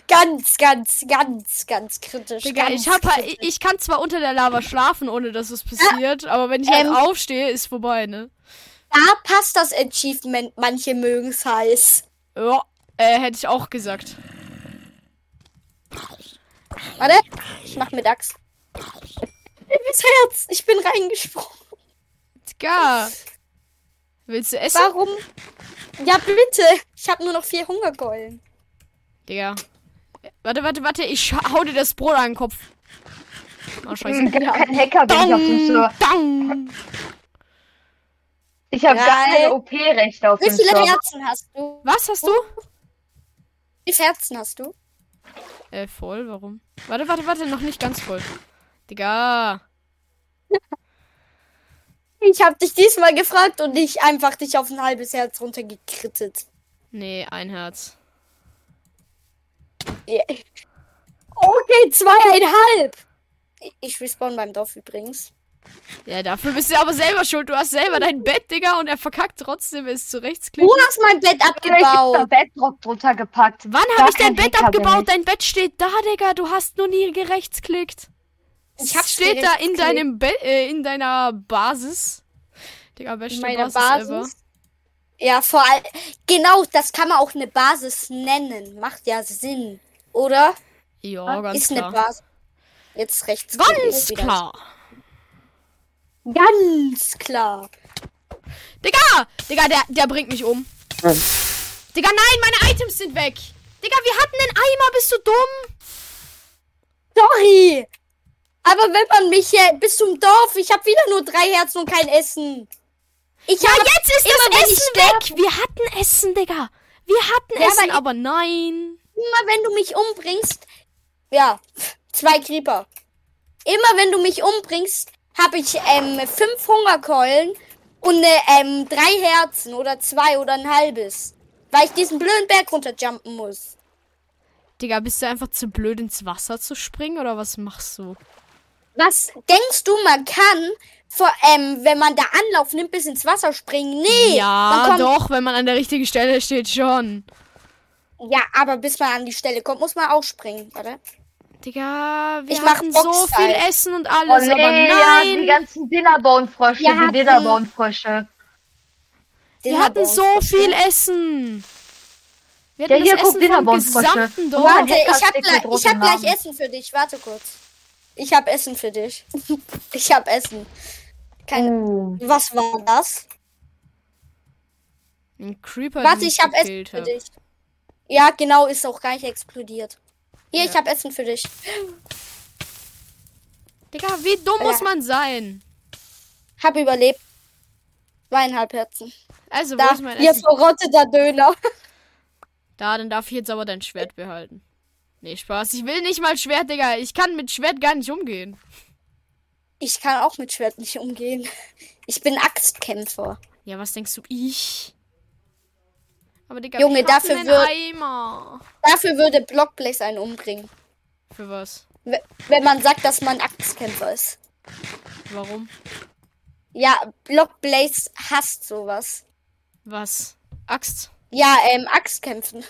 Ganz, ganz, ganz, ganz kritisch. Digga, ganz ich hab halt, kritisch. ich, ich kann zwar unter der Lava schlafen, ohne dass es passiert, aber wenn ich halt Ähm. aufstehe, ist vorbei, ne? Da passt das Achievement. Manche mögen es heiß. Ja, äh, hätte ich auch gesagt. Warte, ich mach mit Axt. Das Herz, ich bin reingesprungen. Digga. Willst du essen? Warum? Ja, bitte. Ich habe nur noch vier Hungerkeulen. Digga. Warte, warte, warte. Ich hau dir das Brot an den Kopf. Oh, scheiße. Gar kein Hacker bin ich auf dem Server. Dang. Ich habe gar Geil. keine OP-Rechte auf Wie dem viele Server. Herzen hast du? Was hast du? Wie viele Herzen hast du? Äh, voll, warum? Warte, warte, warte, noch nicht ganz voll. Digga. Ich habe dich diesmal gefragt und nicht einfach dich auf ein halbes Herz runtergekrittet. Nee, ein Herz. Yeah. Okay, zweieinhalb. Ich- Ich respawn beim Dorf übrigens. Ja, dafür bist du aber selber schuld. Du hast selber dein Bett, Digga, und er verkackt trotzdem, es zu rechts Du hast mein Bett Ich abgebaut. Bedrock drunter gepackt. Wann habe ich dein Bett Hacker abgebaut? ich. Dein Bett steht da, Digga. Du hast nur nie gerechtsklickt. Ich Es hab steht da in deinem Be äh, in deiner Basis. Digga, beste Meine Basis, Basis. Ja, vor allem. Genau, das kann man auch eine Basis nennen. Macht ja Sinn. Oder? Ja, ganz Ist klar. eine Basis. Jetzt rechts. Ganz wieder. klar. Ganz klar. Digga! Digga, der, der bringt mich um. Digga, nein, meine Items sind weg. Digga, wir hatten den Eimer, bist du dumm? Sorry. Aber wenn man mich hier bis zum Dorf, ich habe wieder nur drei Herzen und kein Essen. Ich Ja, jetzt ist immer, das Essen weg. Wir hatten Essen, Digga. Wir hatten Ja, Essen, aber- nein. immer wenn du mich umbringst, ja, zwei Creeper. Immer wenn du mich umbringst, habe ich ähm, fünf Hungerkeulen und ne, ähm, drei Herzen oder zwei oder ein halbes. Weil ich diesen blöden Berg runterjumpen muss. Digga, bist du einfach zu blöd ins Wasser zu springen oder was machst du? Was denkst du, man kann, vor, ähm, wenn man da Anlauf nimmt, bis ins Wasser springen? Nee. ja, man kommt, doch, wenn man an der richtigen Stelle steht, schon. Ja, aber bis man an die Stelle kommt, muss man auch springen, oder? Digga, wir Ich mach hatten so viel Essen und Oh alles, nee, aber ja, die nein. ganzen Dinnerbone-Frösche, Wir die hatten- Dinnerbone-Frösche. Wir hat hatten so viel Essen. Wir Ja, hatten hier, das guck, Essen vom Dinnerbone-Frösche. gesamten Dorf. Warte, ich hab, gleich, ich hab gleich. Essen für dich. Warte kurz. Ich hab Essen für dich. ich hab Essen. Kein, Uh. Was war das? Ein Creeper, Warte, ich hab Essen für hab. dich. Ja, genau, ist auch gar nicht explodiert. Hier, Ja. ich hab Essen für dich. Digga, wie dumm muss Ja. man sein? Hab überlebt. Zweieinhalb Herzen. Also, wo Da, ist mein hier Essen? verrotteter Döner. Da, dann darf ich jetzt aber dein Schwert behalten. Nee, Spaß. Ich will nicht mal Schwert, Digga. Ich kann mit Schwert gar nicht umgehen. Ich kann auch mit Schwert nicht umgehen. Ich bin Axtkämpfer. Ja, was denkst du? Ich? Aber Digga, Junge, dafür Eimer. Dafür würde Blockblaze einen umbringen. Für was? Wenn man sagt, dass man Axtkämpfer ist. Warum? Ja, Blockblaze hasst sowas. Was? Axt? Ja, ähm, Axtkämpfen.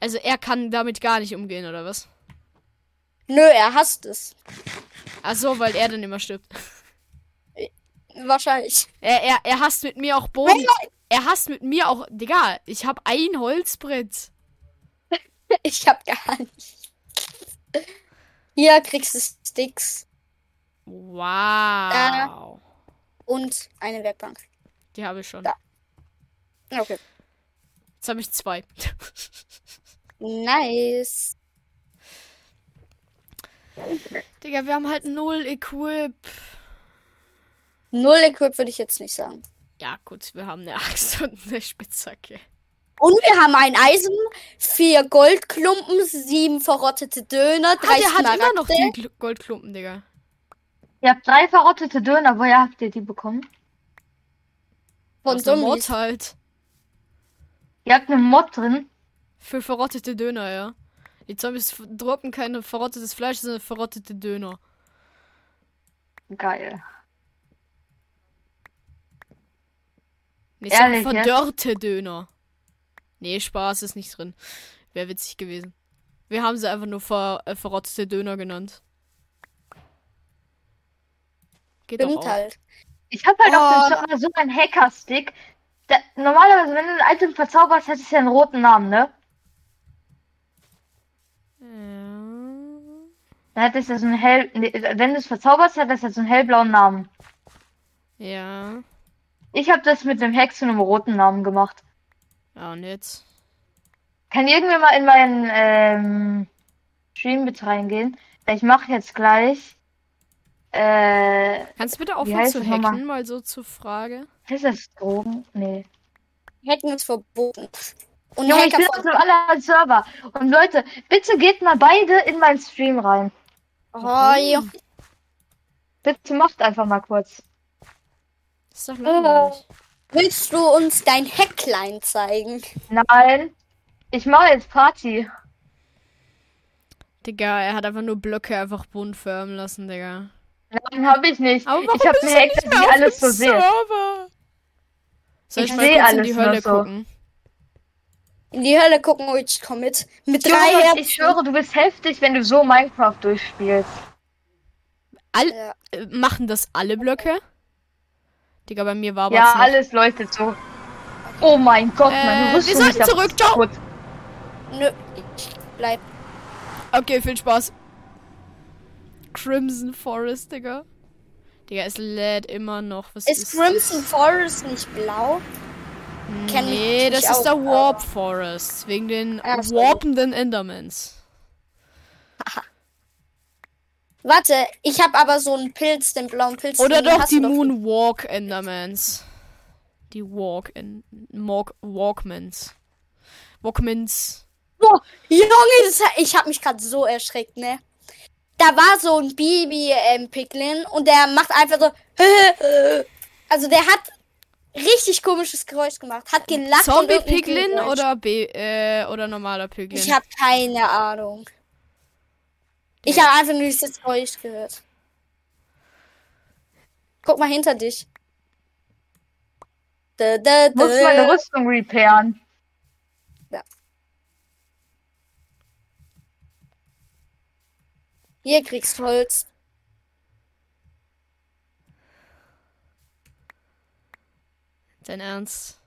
Also er kann damit gar nicht umgehen, oder was? Nö, er hasst es. Ach so, weil er dann immer stirbt. Wahrscheinlich. Er, er, er hasst mit mir auch Boden. Er hasst mit mir auch. Digga, ich hab ein Holzbrett. Ich hab gar nicht. Hier kriegst du Sticks Wow. und eine Werkbank. Die habe ich schon. Da. Okay. Jetzt habe ich zwei. Nice. Digga, wir haben halt null Equip. Null Equip würde ich jetzt nicht sagen. Ja, gut, wir haben eine Axt und eine Spitzhacke. Und wir haben ein Eisen, vier Goldklumpen, sieben verrottete Döner, Ah, drei der hat immer noch die Gl- Goldklumpen, Digga. Ihr habt drei verrottete Döner. Woher habt ihr die bekommen? Von der Mod halt. Ihr habt einen Mod drin. Für verrottete Döner, ja. Die Zombies droppen kein verrottetes Fleisch, sondern verrottete Döner. Geil. Nee, so Ehrlich, ja? verdörrte Döner. Nee, Spaß ist nicht drin. Wäre witzig gewesen. Wir haben sie einfach nur ver äh, verrottete Döner genannt. Geht doch Stimmt auch. halt. Ich habe halt auf dem Oh. Server so einen Hacker-Stick. Da- Normalerweise, wenn du ein Item verzauberst, hättest du ja einen roten Namen, ne? Ja. Dann hättest du so einen hell. Nee, wenn du es verzauberst, hättest du so einen hellblauen Namen. Ja. Ich habe das mit dem Hack zu einem roten Namen gemacht. Ja, und jetzt? Kann irgendwer mal in meinen ähm, Stream mit reingehen? Ich mache jetzt gleich. Äh, Kannst du bitte aufhören zu das hacken, mal so zur Frage? ist das Drogen? Nee. Hacken ist verboten. Und Junge, ich bin auf einem anderen Server. Und Leute, bitte geht mal beide in meinen Stream rein. Oh, ja. Bitte macht einfach mal kurz. Das ist doch langweilig. Willst du uns dein Hackline zeigen? Nein. Ich mache jetzt Party. Digga, er hat einfach nur Blöcke einfach bunt färben lassen, Digga. Nein, habe ich nicht. Aber ich habe bist mir mehr die alles so sehe. Ich, Ich mal seh kurz in alles die Hölle so. gucken? In die Hölle gucken, oh, ich komm mit. Mit drei Junge, Herzen. ich schwöre, du bist heftig, wenn du so Minecraft durchspielst. All, Ja. äh, machen das alle Blöcke? Digga, bei mir war aber Ja, alles leuchtet so. Oh mein Gott, Äh, Rüstung wir sollten zurück, ciao. Nö, ich bleib. Okay, viel Spaß. Crimson Forest, Digga. Digga, es lädt immer noch. Was Ist ist Crimson Forest nicht blau? Kenn Nee, das ist der Warp Forest. Wegen den so. warpenden Endermans. Warte, ich habe aber so einen Pilz, den blauen Pilz. Oder doch die Moonwalk Endermans. Die Walk in Walk Walkmans. Walkmans. Boah, Junge, das, ich habe mich gerade so erschreckt, ne? Da war so ein Baby ähm, Piglin und der macht einfach so. Also der hat richtig komisches Geräusch gemacht, hat gelacht. und Zombie irgendein Piglin Geräusch. oder B äh, oder normaler Piglin? Ich habe keine Ahnung. Ich habe einfach nur dieses Geräusch gehört. Guck mal hinter dich. Da, da, Ich muss meine da. Rüstung repairen. Hier kriegst du Holz. Dein Ernst?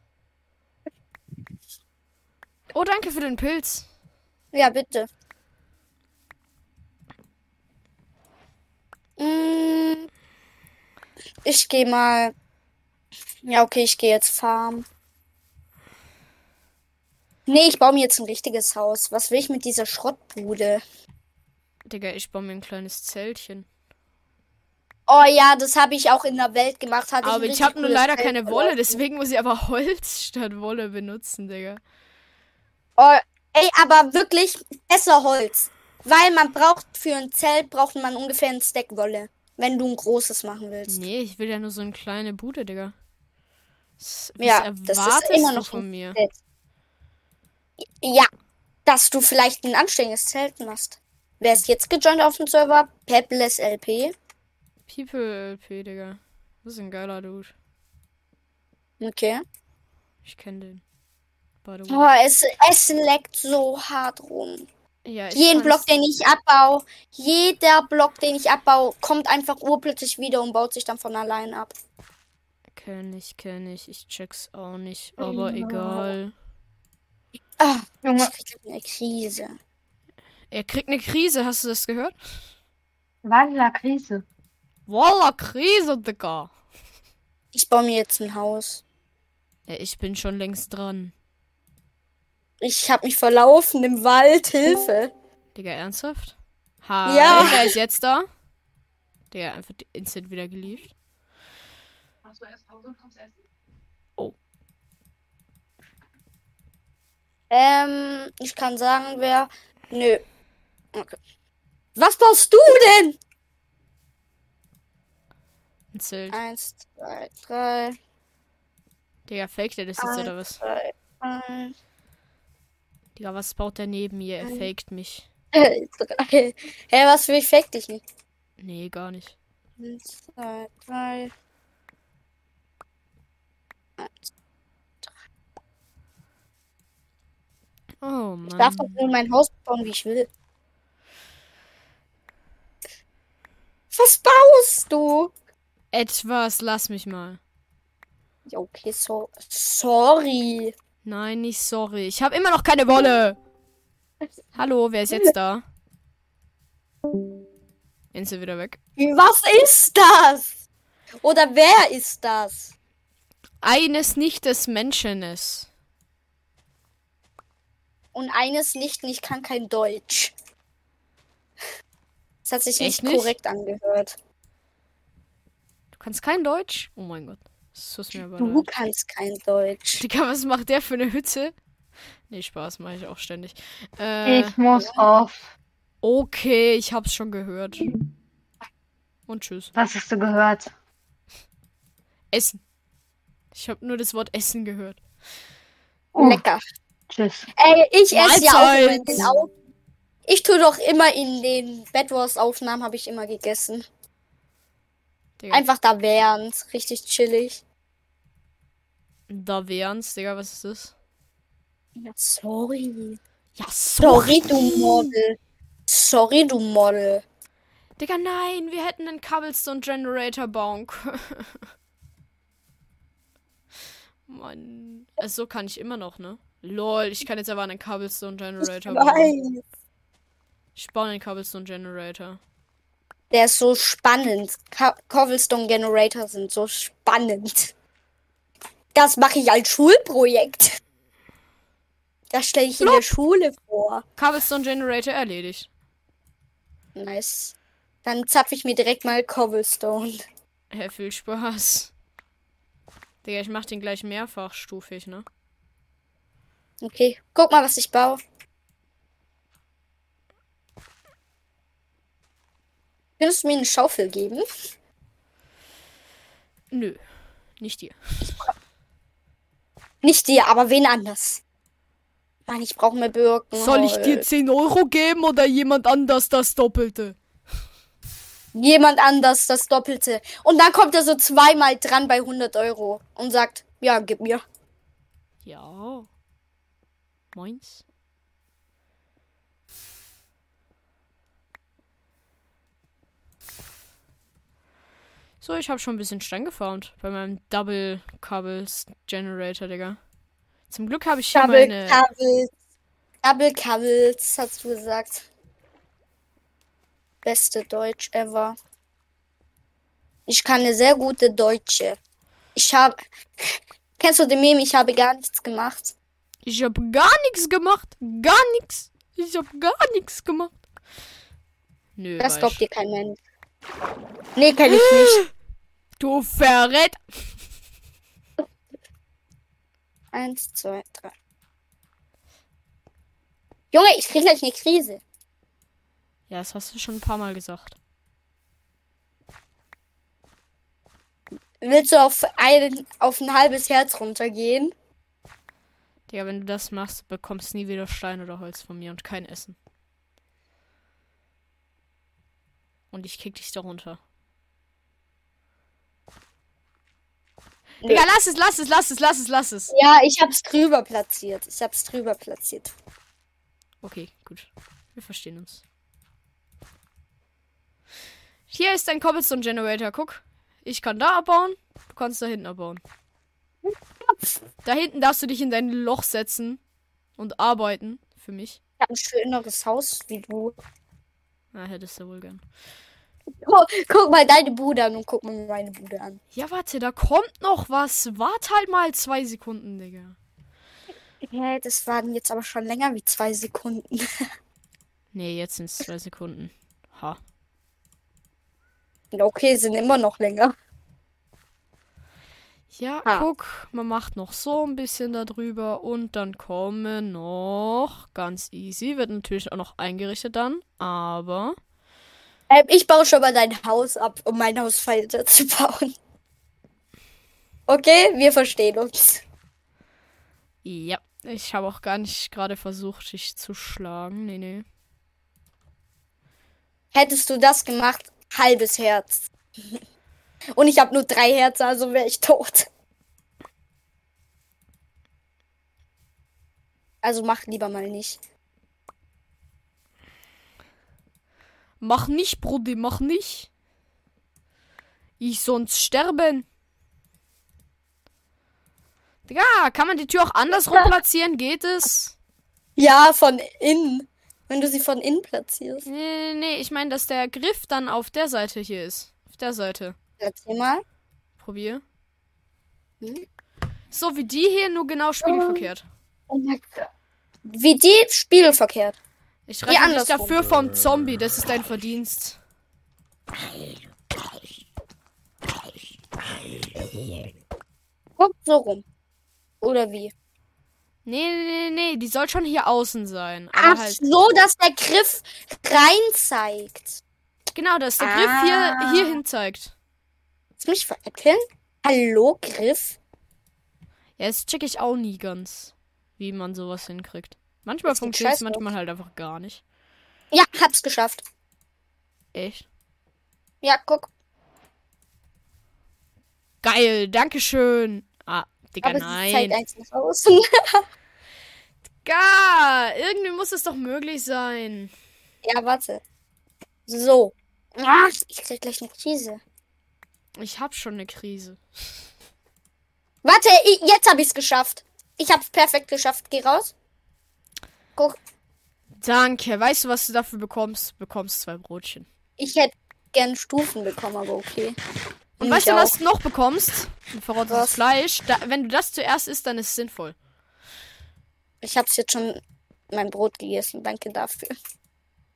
Oh, danke für den Pilz. Ja, bitte. Mm, Ich gehe mal. Ja, okay, ich gehe jetzt farmen. Nee, ich baue mir jetzt ein richtiges Haus. Was will ich mit dieser Schrottbude? Digga, ich baue mir ein kleines Zeltchen. Oh ja, das habe ich auch in der Welt gemacht. Hatte Aber ich richtig habe nur leider Feld keine. Wolle, deswegen muss ich aber Holz statt Wolle benutzen, Digga. Oh, ey, aber wirklich besser Holz. Weil man braucht für ein Zelt braucht man ungefähr ein Stack Wolle. Wenn du ein großes machen willst. Nee, ich will ja nur so eine kleine Bude, Digga. Was, Ja, das ist immer noch von mir? Zelt. Ja, dass du vielleicht ein anständiges Zelt machst. Wer ist jetzt gejoint auf dem Server? Pepless LP. People LP, Digga. Das ist ein geiler Dude. Okay. Ich kenne den. Oh, es, es leckt so hart rum. Ja, ich Jeden Block, den ich abbau, jeder Block, den ich abbau, kommt einfach urplötzlich wieder und baut sich dann von allein ab. Kenn ich, kenn ich. Ich check's auch nicht. Aber egal. Ah, Junge, ich krieg eine Krise. Er kriegt eine Krise, hast du das gehört? Wandler Krise. Walla, Krise, Digga. Ich baue mir jetzt ein Haus. Ja, ich bin schon längst dran. Ich habe mich verlaufen im Wald. Hilfe. Digga, ernsthaft? Hi, Ja. wer ist jetzt da? Der einfach instant wieder geliefert. Ähm, ich kann sagen, wer. Nö. Okay. Was baust du denn? Ein Zelt. Eins, zwei, drei, Digga, fake der das jetzt Eins. oder was? drei, Digga, was baut der neben mir? Er faked mich. drei. Hä, was will ich fake dich nicht? Nee, gar nicht. Eins, zwei, drei. Eins. Oh Ich darf doch Mann. nur mein Haus bauen, wie ich will. Was baust du? Etwas, lass mich mal. Ja, okay, so. Sorry. Nein, nicht sorry. Ich habe immer noch keine Wolle. Hallo, wer ist jetzt da? Insel wieder weg. Was ist das? Oder wer ist das? Eines nicht des Menschenes. und eines nicht und ich kann kein Deutsch. Das hat sich Echt nicht nicht? korrekt angehört. Du kannst kein Deutsch? Oh mein Gott. Du kannst kein Deutsch. Digga, was macht der für eine Hütte? Nee, Spaß mache ich auch ständig. Äh, Ich muss auf. okay, ich hab's schon gehört. Und tschüss. Was hast du gehört? Essen. Ich habe nur das Wort Essen gehört. Oh, Lecker. Tschüss. Ey, ich esse ja auch immer in den Au Ich tue doch immer in den Bed Wars Aufnahmen habe ich immer gegessen. Digga, Einfach da während. Richtig chillig. da wären's, Digga, was ist das? Ja, sorry. Ja, Sorry, du Model. Sorry, du Model. Digga, nein, wir hätten einen Cobblestone Generator bauen können. Mann. Also so kann ich immer noch, ne? Lol, ich kann jetzt aber einen Cobblestone Generator bauen. Nein. Ich baue einen Cobblestone Generator. Der ist so spannend. Co Cobblestone Generator sind so spannend. Das mache ich als Schulprojekt. Das stelle ich in der Schule vor. Cobblestone Generator erledigt. Nice. Dann zapfe ich mir direkt mal Cobblestone. Hä, viel Spaß. Digga, ich mach den gleich mehrfachstufig, ne? Okay, guck mal, was ich baue. Könntest du mir eine Schaufel geben? Nö, nicht dir. Nicht dir, aber wen anders. Mann, ich brauche mehr Birken. Soll ich dir 10 Euro geben oder jemand anders das Doppelte? Jemand anders das Doppelte. Und dann kommt er so zweimal dran bei 100 Euro und sagt, ja, gib mir. Ja. Meins. So, ich habe schon ein bisschen Stein gefarmt bei meinem Double Cobbles Generator, Digga. Zum Glück habe ich hier Double meine. Cobbles. Double Cobbles, hast du gesagt. Beste Deutsch ever. Ich kann eine sehr gute Deutsche. Ich habe. Kennst du den Meme? Ich habe gar nichts gemacht. Ich habe gar nichts gemacht. Gar nichts. Ich habe gar nichts gemacht. Nö, Das glaubt dir kein Mensch. Nee, kenn ich nicht. Du Verrät. Eins, zwei, drei. Junge, ich krieg gleich eine Krise. Ja, das hast du schon ein paar Mal gesagt. Willst du auf ein, auf ein halbes Herz runtergehen? Digga, wenn du das machst, bekommst du nie wieder Stein oder Holz von mir und kein Essen. Und ich kick dich da Nö. Digga, lass es, lass es, lass es, lass es, lass es. Ja, ich hab's drüber platziert. Ich hab's drüber platziert. Okay, gut. Wir verstehen uns. Hier ist ein Cobblestone Generator. Guck. Ich kann da abbauen. Du kannst da hinten abbauen. Da hinten darfst du dich in dein Loch setzen und arbeiten. Für mich. Ich hab ein schöneres Haus wie du. Na, hättest du wohl gern. Guck, guck mal deine Bude an und guck mal meine Bude an. Ja, warte, da kommt noch was. Wart halt mal zwei Sekunden, Digga. Hä, das waren jetzt aber schon länger wie zwei Sekunden. Nee, jetzt sind es zwei Sekunden. Ha. Okay, sind immer noch länger. Ja, Ha. guck, man macht noch so ein bisschen darüber und dann kommen noch ganz easy, wird natürlich auch noch eingerichtet dann, aber Ähm, ich baue schon mal dein Haus ab, um mein Haus weiter zu bauen. Okay, wir verstehen uns. ja, ich habe auch gar nicht gerade versucht, dich zu schlagen. Nee, nee. Hättest du das gemacht, halbes Herz. Und ich habe nur drei Herzen, also wäre ich tot. Also mach lieber mal nicht. Mach nicht, Brudi, mach nicht. Ich sonst sterben. Digga, kann man die Tür auch andersrum platzieren? Geht es? Ja, von innen. Wenn du sie von innen platzierst. Nee, nee, nee, ich meine, dass der Griff dann auf der Seite hier ist. Auf der Seite. Erzähl mal. Probier. Hm? So wie die hier, nur genau spiegelverkehrt. Oh mein Gott. Wie die spiegelverkehrt. Ich rette dich dafür vom Zombie, das ist dein Verdienst. Guck so rum. Oder wie? Nee, nee, nee, nee, die soll schon hier außen sein. Ach halt. so, dass der Griff rein zeigt. Genau, dass der Ah. Griff hier, hier hin zeigt. Willst du mich veräppeln? Hallo, Griff? Ja, das check ich auch nie ganz, wie man sowas hinkriegt. Manchmal funktioniert es manchmal halt einfach gar nicht. Ja, hab's geschafft. Echt? Ja, guck. Geil, dankeschön. Ah, Digga, Aber sie zeigt nein. eins nach außen. Gar, irgendwie muss es doch möglich sein. ja, warte. So. Ach, ich krieg gleich eine Krise. Ich hab schon eine Krise. Warte, ich, jetzt hab ich's geschafft. Ich hab's perfekt geschafft. Geh raus. Guck, Danke. Weißt du, was du dafür bekommst? Du bekommst zwei Brotchen. ich hätte gern Stufen bekommen, aber okay. Und Ich weißt du, auch. was du noch bekommst? Ein verrottetes Was? Fleisch. Da, wenn du das zuerst isst, dann ist es sinnvoll. Ich hab's jetzt schon mein Brot gegessen. Danke dafür.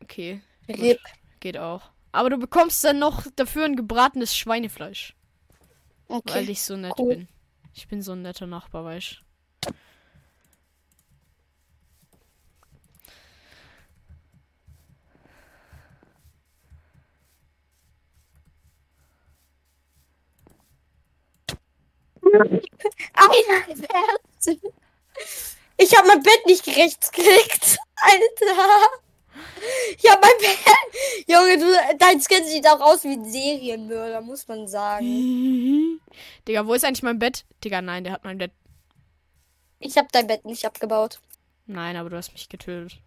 Okay, Rip. geht auch. Aber du bekommst dann noch dafür ein gebratenes Schweinefleisch. Weil Okay. ich so nett cool. bin. Ich bin so ein netter Nachbar, weißt du. Herzen. Ich habe mein Bett nicht rechts geklickt. Alter. Ich habe mein Bett. Junge, du, dein Skin sieht auch aus wie ein Serienmörder, muss man sagen. Digga, wo ist eigentlich mein Bett? Digga, nein, der hat mein Bett. Ich habe dein Bett nicht abgebaut. Nein, aber du hast mich getötet.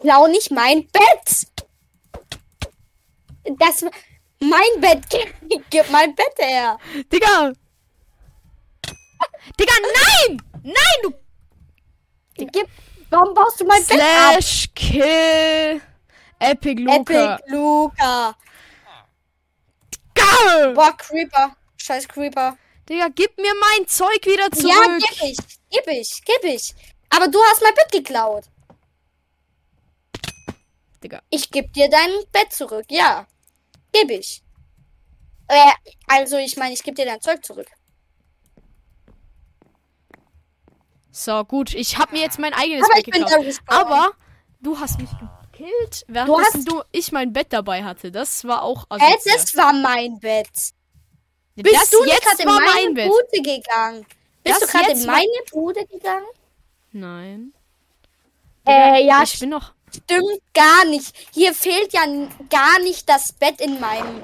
Klau nicht mein Bett. Das war mein Bett. Gib mein Bett her. Digga! Digga, nein! Nein, du Gib, warum baust du mein Bett ab? Slash Kill Epic Luca. Epic Luca. Geil! Boah, Creeper. Scheiß Creeper. Digga, gib mir mein Zeug wieder Ja, zurück. gib ich. Gib ich. Gib ich. Aber du hast mein Bett geklaut. Digga. Ich geb dir dein Bett zurück. Ja. Gib ich. Äh, also, ich meine, ich geb dir dein Zeug zurück. So, gut, ich hab mir jetzt mein eigenes Aber Bett gespawnt. Aber du hast mich gekillt, während du, ich mein Bett dabei hatte. Das war auch asozial. das war mein Bett. das Bist du jetzt gerade in meine mein Bett. Bude gegangen? Bist Das du gerade in meine Bude gegangen? Nein. Äh, ja, Ich bin noch. stimmt gar nicht. Hier fehlt ja gar nicht das Bett in meinem.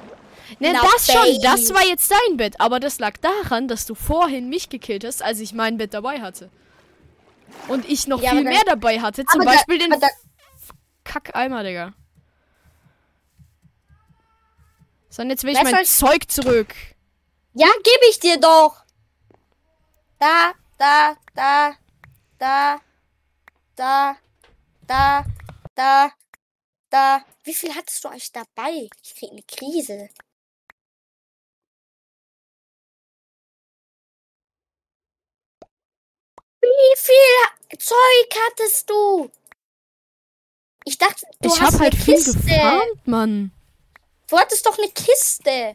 Ne, das schon. Babe. Das war jetzt dein Bett. Aber das lag daran, dass du vorhin mich gekillt hast, als ich mein Bett dabei hatte. Und ich noch Ja, viel dann- mehr dabei hatte. Zum Aber da- Beispiel den da- Kackeimer, Digga. So, und jetzt will ich mein soll- Zeug zurück. Ja, geb ich dir doch. Da, da, da, da, da, da, da, da. Wie viel hattest du euch dabei? Ich krieg eine Krise. Wie viel Zeug hattest du? Ich dachte, du ich hast hab halt eine viel Kiste. gefarmt, Mann. Du hattest doch eine Kiste.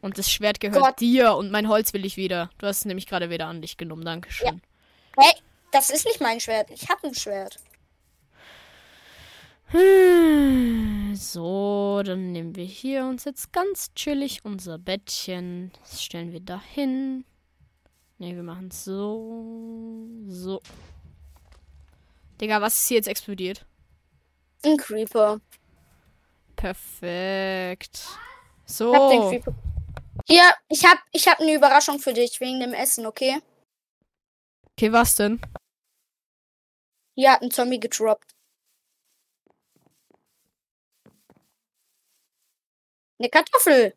Und das Schwert gehört Gott. dir und mein Holz will ich wieder. Du hast es nämlich gerade wieder an dich genommen. Dankeschön. Hey, das ist nicht mein Schwert. Ich hab ein Schwert. Hm, So, dann nehmen wir hier uns jetzt ganz chillig unser Bettchen. Das stellen wir dahin. Ne, wir machen so. So. Digga, was ist hier jetzt explodiert? Ein Creeper. Perfekt. Ich hab den So. Creeper. Hier, ich hab, ich hab eine Überraschung für dich wegen dem Essen, okay? Okay, was denn? Hier hat ein Zombie gedroppt. Eine Kartoffel.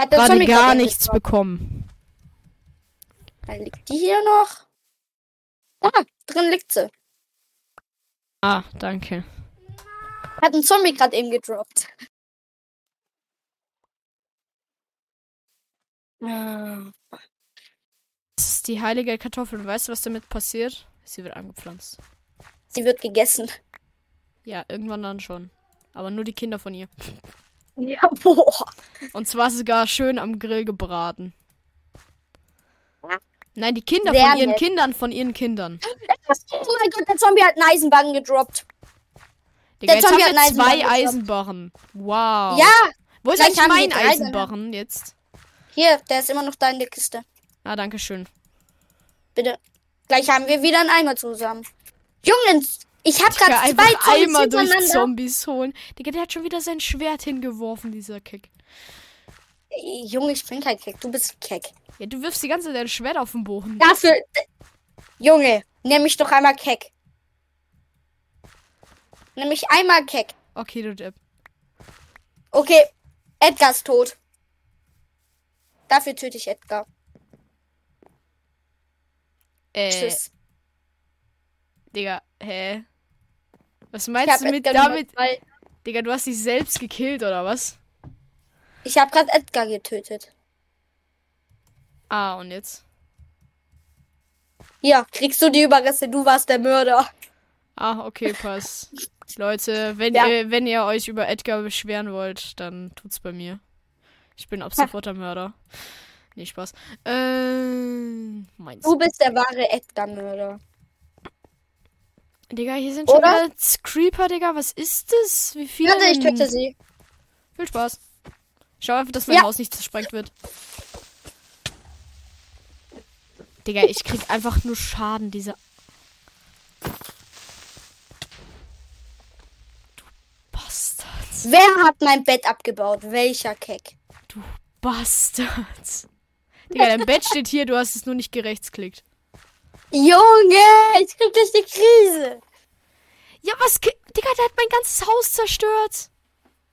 Hat der Zombie gar nichts gedroppt. bekommen. Dann liegt die hier noch. Ah, drin liegt sie. Ah, danke. Hat ein Zombie gerade eben gedroppt. Das ist die heilige Kartoffel. Weißt du, was damit passiert? Sie wird angepflanzt. Sie wird gegessen. Ja, irgendwann dann schon. Aber nur die Kinder von ihr. Ja, boah. Und zwar sogar schön am Grill gebraten. Nein, die Kinder Sehr von ihren nett. Kindern von ihren Kindern. Oh mein Gott, der Zombie hat einen Eisenbahn gedroppt. Digga, Der jetzt haben Zombie hat wir einen zwei Eisenbarren. Wow. Ja, Wo ist eigentlich haben mein Eisenbarren jetzt? hier, der ist immer noch da in der Kiste. Ah, danke schön. Bitte. Gleich haben wir wieder einen Eimer zusammen. Jungs, ich Digga, gerade zwei Zombies Eimer durch. Zombies holen. Digga, der hat schon wieder sein Schwert hingeworfen, dieser Kick. Ey, Junge, ich bin kein Keck, du bist Keck. Ja, du wirfst die ganze Zeit dein Schwert auf den Boden. Dafür, Junge, nenn mich doch einmal Keck. Nenn mich einmal Keck. Okay, du Depp. Okay, Edgar ist tot. Dafür töte ich Edgar. Äh, Tschüss. Digga, hä? Was meinst du mit Edgar damit? weil Digga, du hast dich selbst gekillt, oder was? Ich habe gerade Edgar getötet. Ah, und jetzt? Hier, kriegst du die Überreste, du warst der Mörder. Ah, okay, pass. Leute, wenn, Ja. ihr, wenn ihr euch über Edgar beschweren wollt, dann tut's bei mir. Ich bin ab sofort der Mörder. Nee, Spaß. Ähm, meins. Du bist der wahre Edgar-Mörder. Digga, hier sind schon wieder Creeper, Digga. Was ist das? Wie viele? Warte, ich töte sie. Viel Spaß. Schau einfach, dass mein Ja. Haus nicht zersprengt wird. Digga, ich krieg einfach nur Schaden, diese. Du Bastard. Wer hat mein Bett abgebaut? Welcher Keck? Du Bastard. Digga, dein Bett steht hier, du hast es nur nicht gerechtsklickt. Junge, ich krieg gleich die Krise. Ja, was? Digga, der hat mein ganzes Haus zerstört.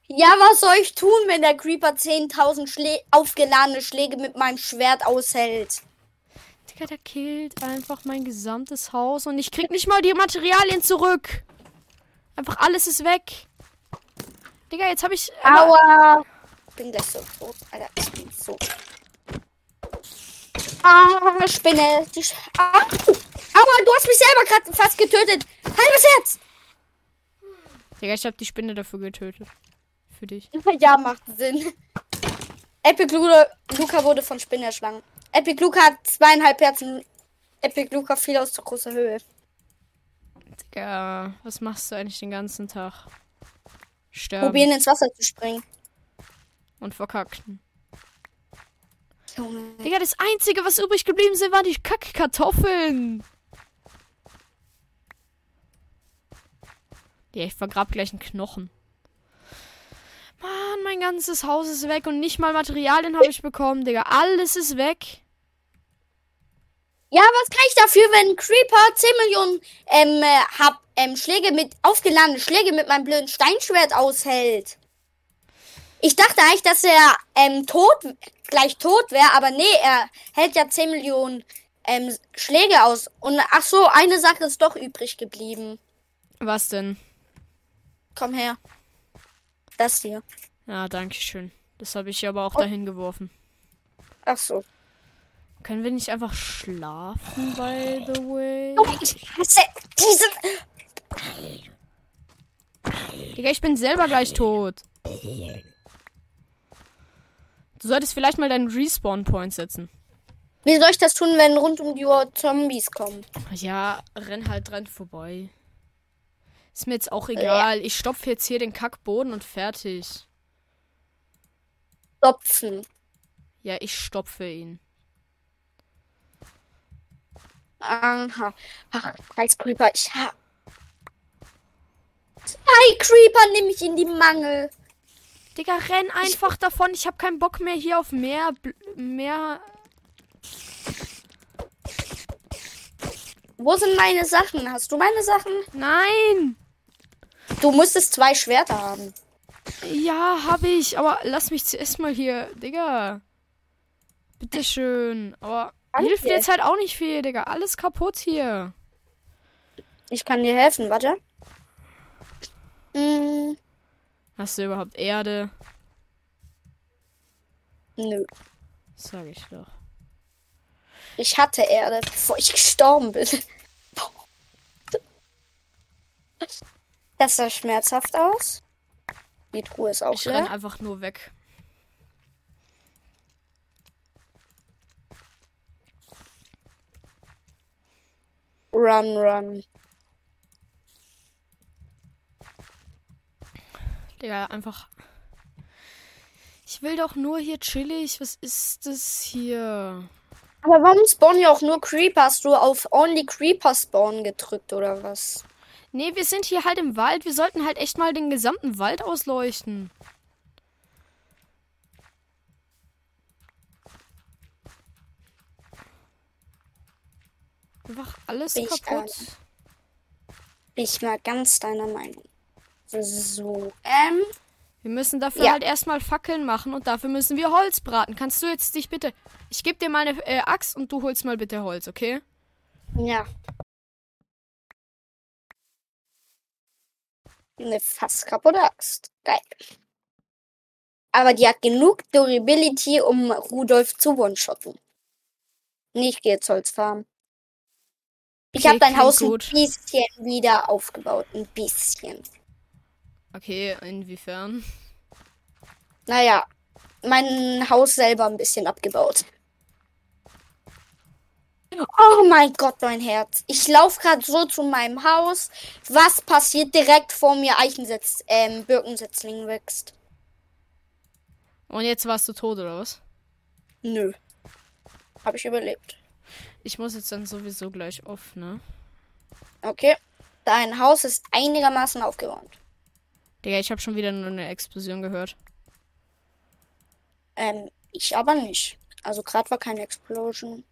Ja, was soll ich tun, wenn der Creeper 10.000 Schlä aufgeladene Schläge mit meinem Schwert aushält? Digga, der killt einfach mein gesamtes Haus und ich krieg nicht mal die Materialien zurück. Einfach alles ist weg. Digga, jetzt habe ich. Aua. Ich bin gleich so tot, Alter. Ich bin so. Ah, Spinne. Die Sch ah. Aua, du hast mich selber gerade fast getötet. Halbes Herz. Digga, ich habe die Spinne dafür getötet. Für dich. Ja, macht Sinn. Epic Luca, wurde von Spinnen erschlagen. Epic Luca hat zweieinhalb Herzen. Epic Luca fiel aus zu großer Höhe. Digga, was machst du eigentlich den ganzen Tag? Sterben Probieren ins Wasser zu springen. und verkackten. Junge. Digga, das Einzige, was übrig geblieben sind, waren die Kackkartoffeln. Ja, ich vergrab gleich einen Knochen. Mann, mein ganzes Haus ist weg und nicht mal Materialien habe ich bekommen, Digga. Alles ist weg. Ja, was kann ich dafür, wenn ein Creeper 10 Millionen ähm, äh, hab, ähm, Schläge mit, aufgeladene Schläge mit meinem blöden Steinschwert aushält? Ich dachte eigentlich, dass er ähm, tot, gleich tot wäre, aber nee, er hält ja 10 Millionen ähm, Schläge aus. Und ach so, eine Sache ist doch übrig geblieben. Was denn? Komm her. Das hier. Ja, danke schön. Das habe ich aber auch dahin geworfen. Ach so. Können wir nicht einfach schlafen, by the way? Ich hasse diese. Digga, ich bin selber gleich tot. Du solltest vielleicht mal deinen Respawn-Point setzen. Wie soll ich das tun, wenn rund um die Uhr Zombies kommen? Ja, renn halt dran vorbei. Ist mir jetzt auch egal. Ich stopfe jetzt hier den Kackboden und fertig. Stopfen. Ja, ich stopfe ihn. Aha. Ach, scheiß Creeper. Ich ha. Zwei Creeper nehme ich in die Mangel. Digga, renn einfach davon. Ich habe keinen Bock mehr hier auf mehr. Mehr. Wo sind meine Sachen? Hast du meine Sachen? Nein! Du musstest zwei Schwerter haben. Ja, habe ich. Aber lass mich zuerst mal hier. Digga. Bitteschön. Aber Danke. hilft jetzt halt auch nicht viel, Digga. Alles kaputt hier. Ich kann dir helfen, warte. Mm, Hast du überhaupt Erde? nö. Sag ich doch. Ich hatte Erde, bevor ich gestorben bin. Das sah schmerzhaft aus. Die Truhe ist auch Ich renn leer. einfach nur weg. Run, run. Digga, einfach. Ich will doch nur hier chillig. Was ist das hier? Aber warum spawnen ja auch nur Creeper? Hast du auf Only Creeper Spawn gedrückt oder was? Nee, wir sind hier halt im Wald. Wir sollten halt echt mal den gesamten Wald ausleuchten. Einfach alles Ich, kaputt. Bin ich mal ganz deiner Meinung. So, ähm, Wir müssen dafür Ja. halt erstmal Fackeln machen und dafür müssen wir Holz braten. Kannst du jetzt dich bitte. Ich gebe dir meine äh, Axt und du holst mal bitte Holz, okay? ja. Eine fast kaputte Axt. Geil. Aber die hat genug Durability, um Rudolf zu one-shotten. Nicht gehe jetzt Holz farmen. Ich Okay, habe dein Haus gut. ein bisschen wieder aufgebaut. Ein bisschen. Okay, inwiefern? Naja, mein Haus selber ein bisschen abgebaut. Oh mein Gott, mein Herz. Ich laufe gerade so zu meinem Haus. Was passiert direkt vor mir? Eichensetz, ähm, Birkensetzling wächst. Und jetzt warst du tot, oder was? Nö. Habe ich überlebt. Ich muss jetzt dann sowieso gleich auf, ne? Okay. Dein Haus ist einigermaßen aufgeräumt. Digga, ich habe schon wieder nur eine Explosion gehört. Ähm, ich aber nicht. Also gerade war keine Explosion.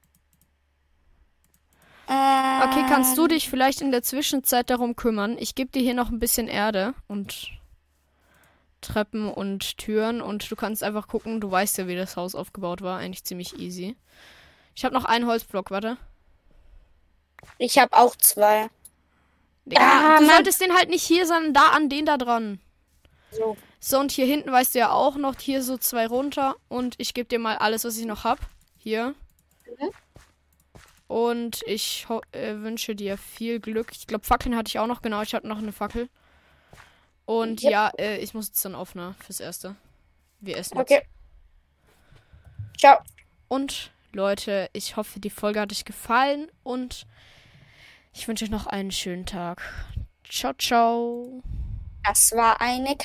Okay, kannst Ähm. du dich vielleicht in der Zwischenzeit darum kümmern? Ich gebe dir hier noch ein bisschen Erde und Treppen und Türen und du kannst einfach gucken. Du weißt ja, wie das Haus aufgebaut war. Eigentlich ziemlich easy. Ich habe noch einen Holzblock, warte. Ich habe auch zwei. Digga, Ah, du Mann. solltest den halt nicht hier, sondern da an den da dran. So. So, und hier hinten weißt du ja auch noch, hier so zwei runter. Und ich gebe dir mal alles, was ich noch hab. Hier. Mhm. Und ich äh, wünsche dir viel Glück. Ich glaube, Fackeln hatte ich auch noch. Genau, ich hatte noch eine Fackel. Und Yep. ja, äh, ich muss jetzt dann auf, ne? Fürs Erste. Wir essen jetzt. Okay. Ciao. Und Leute, ich hoffe, die Folge hat euch gefallen. Und ich wünsche euch noch einen schönen Tag. Ciao, ciao. Das war eine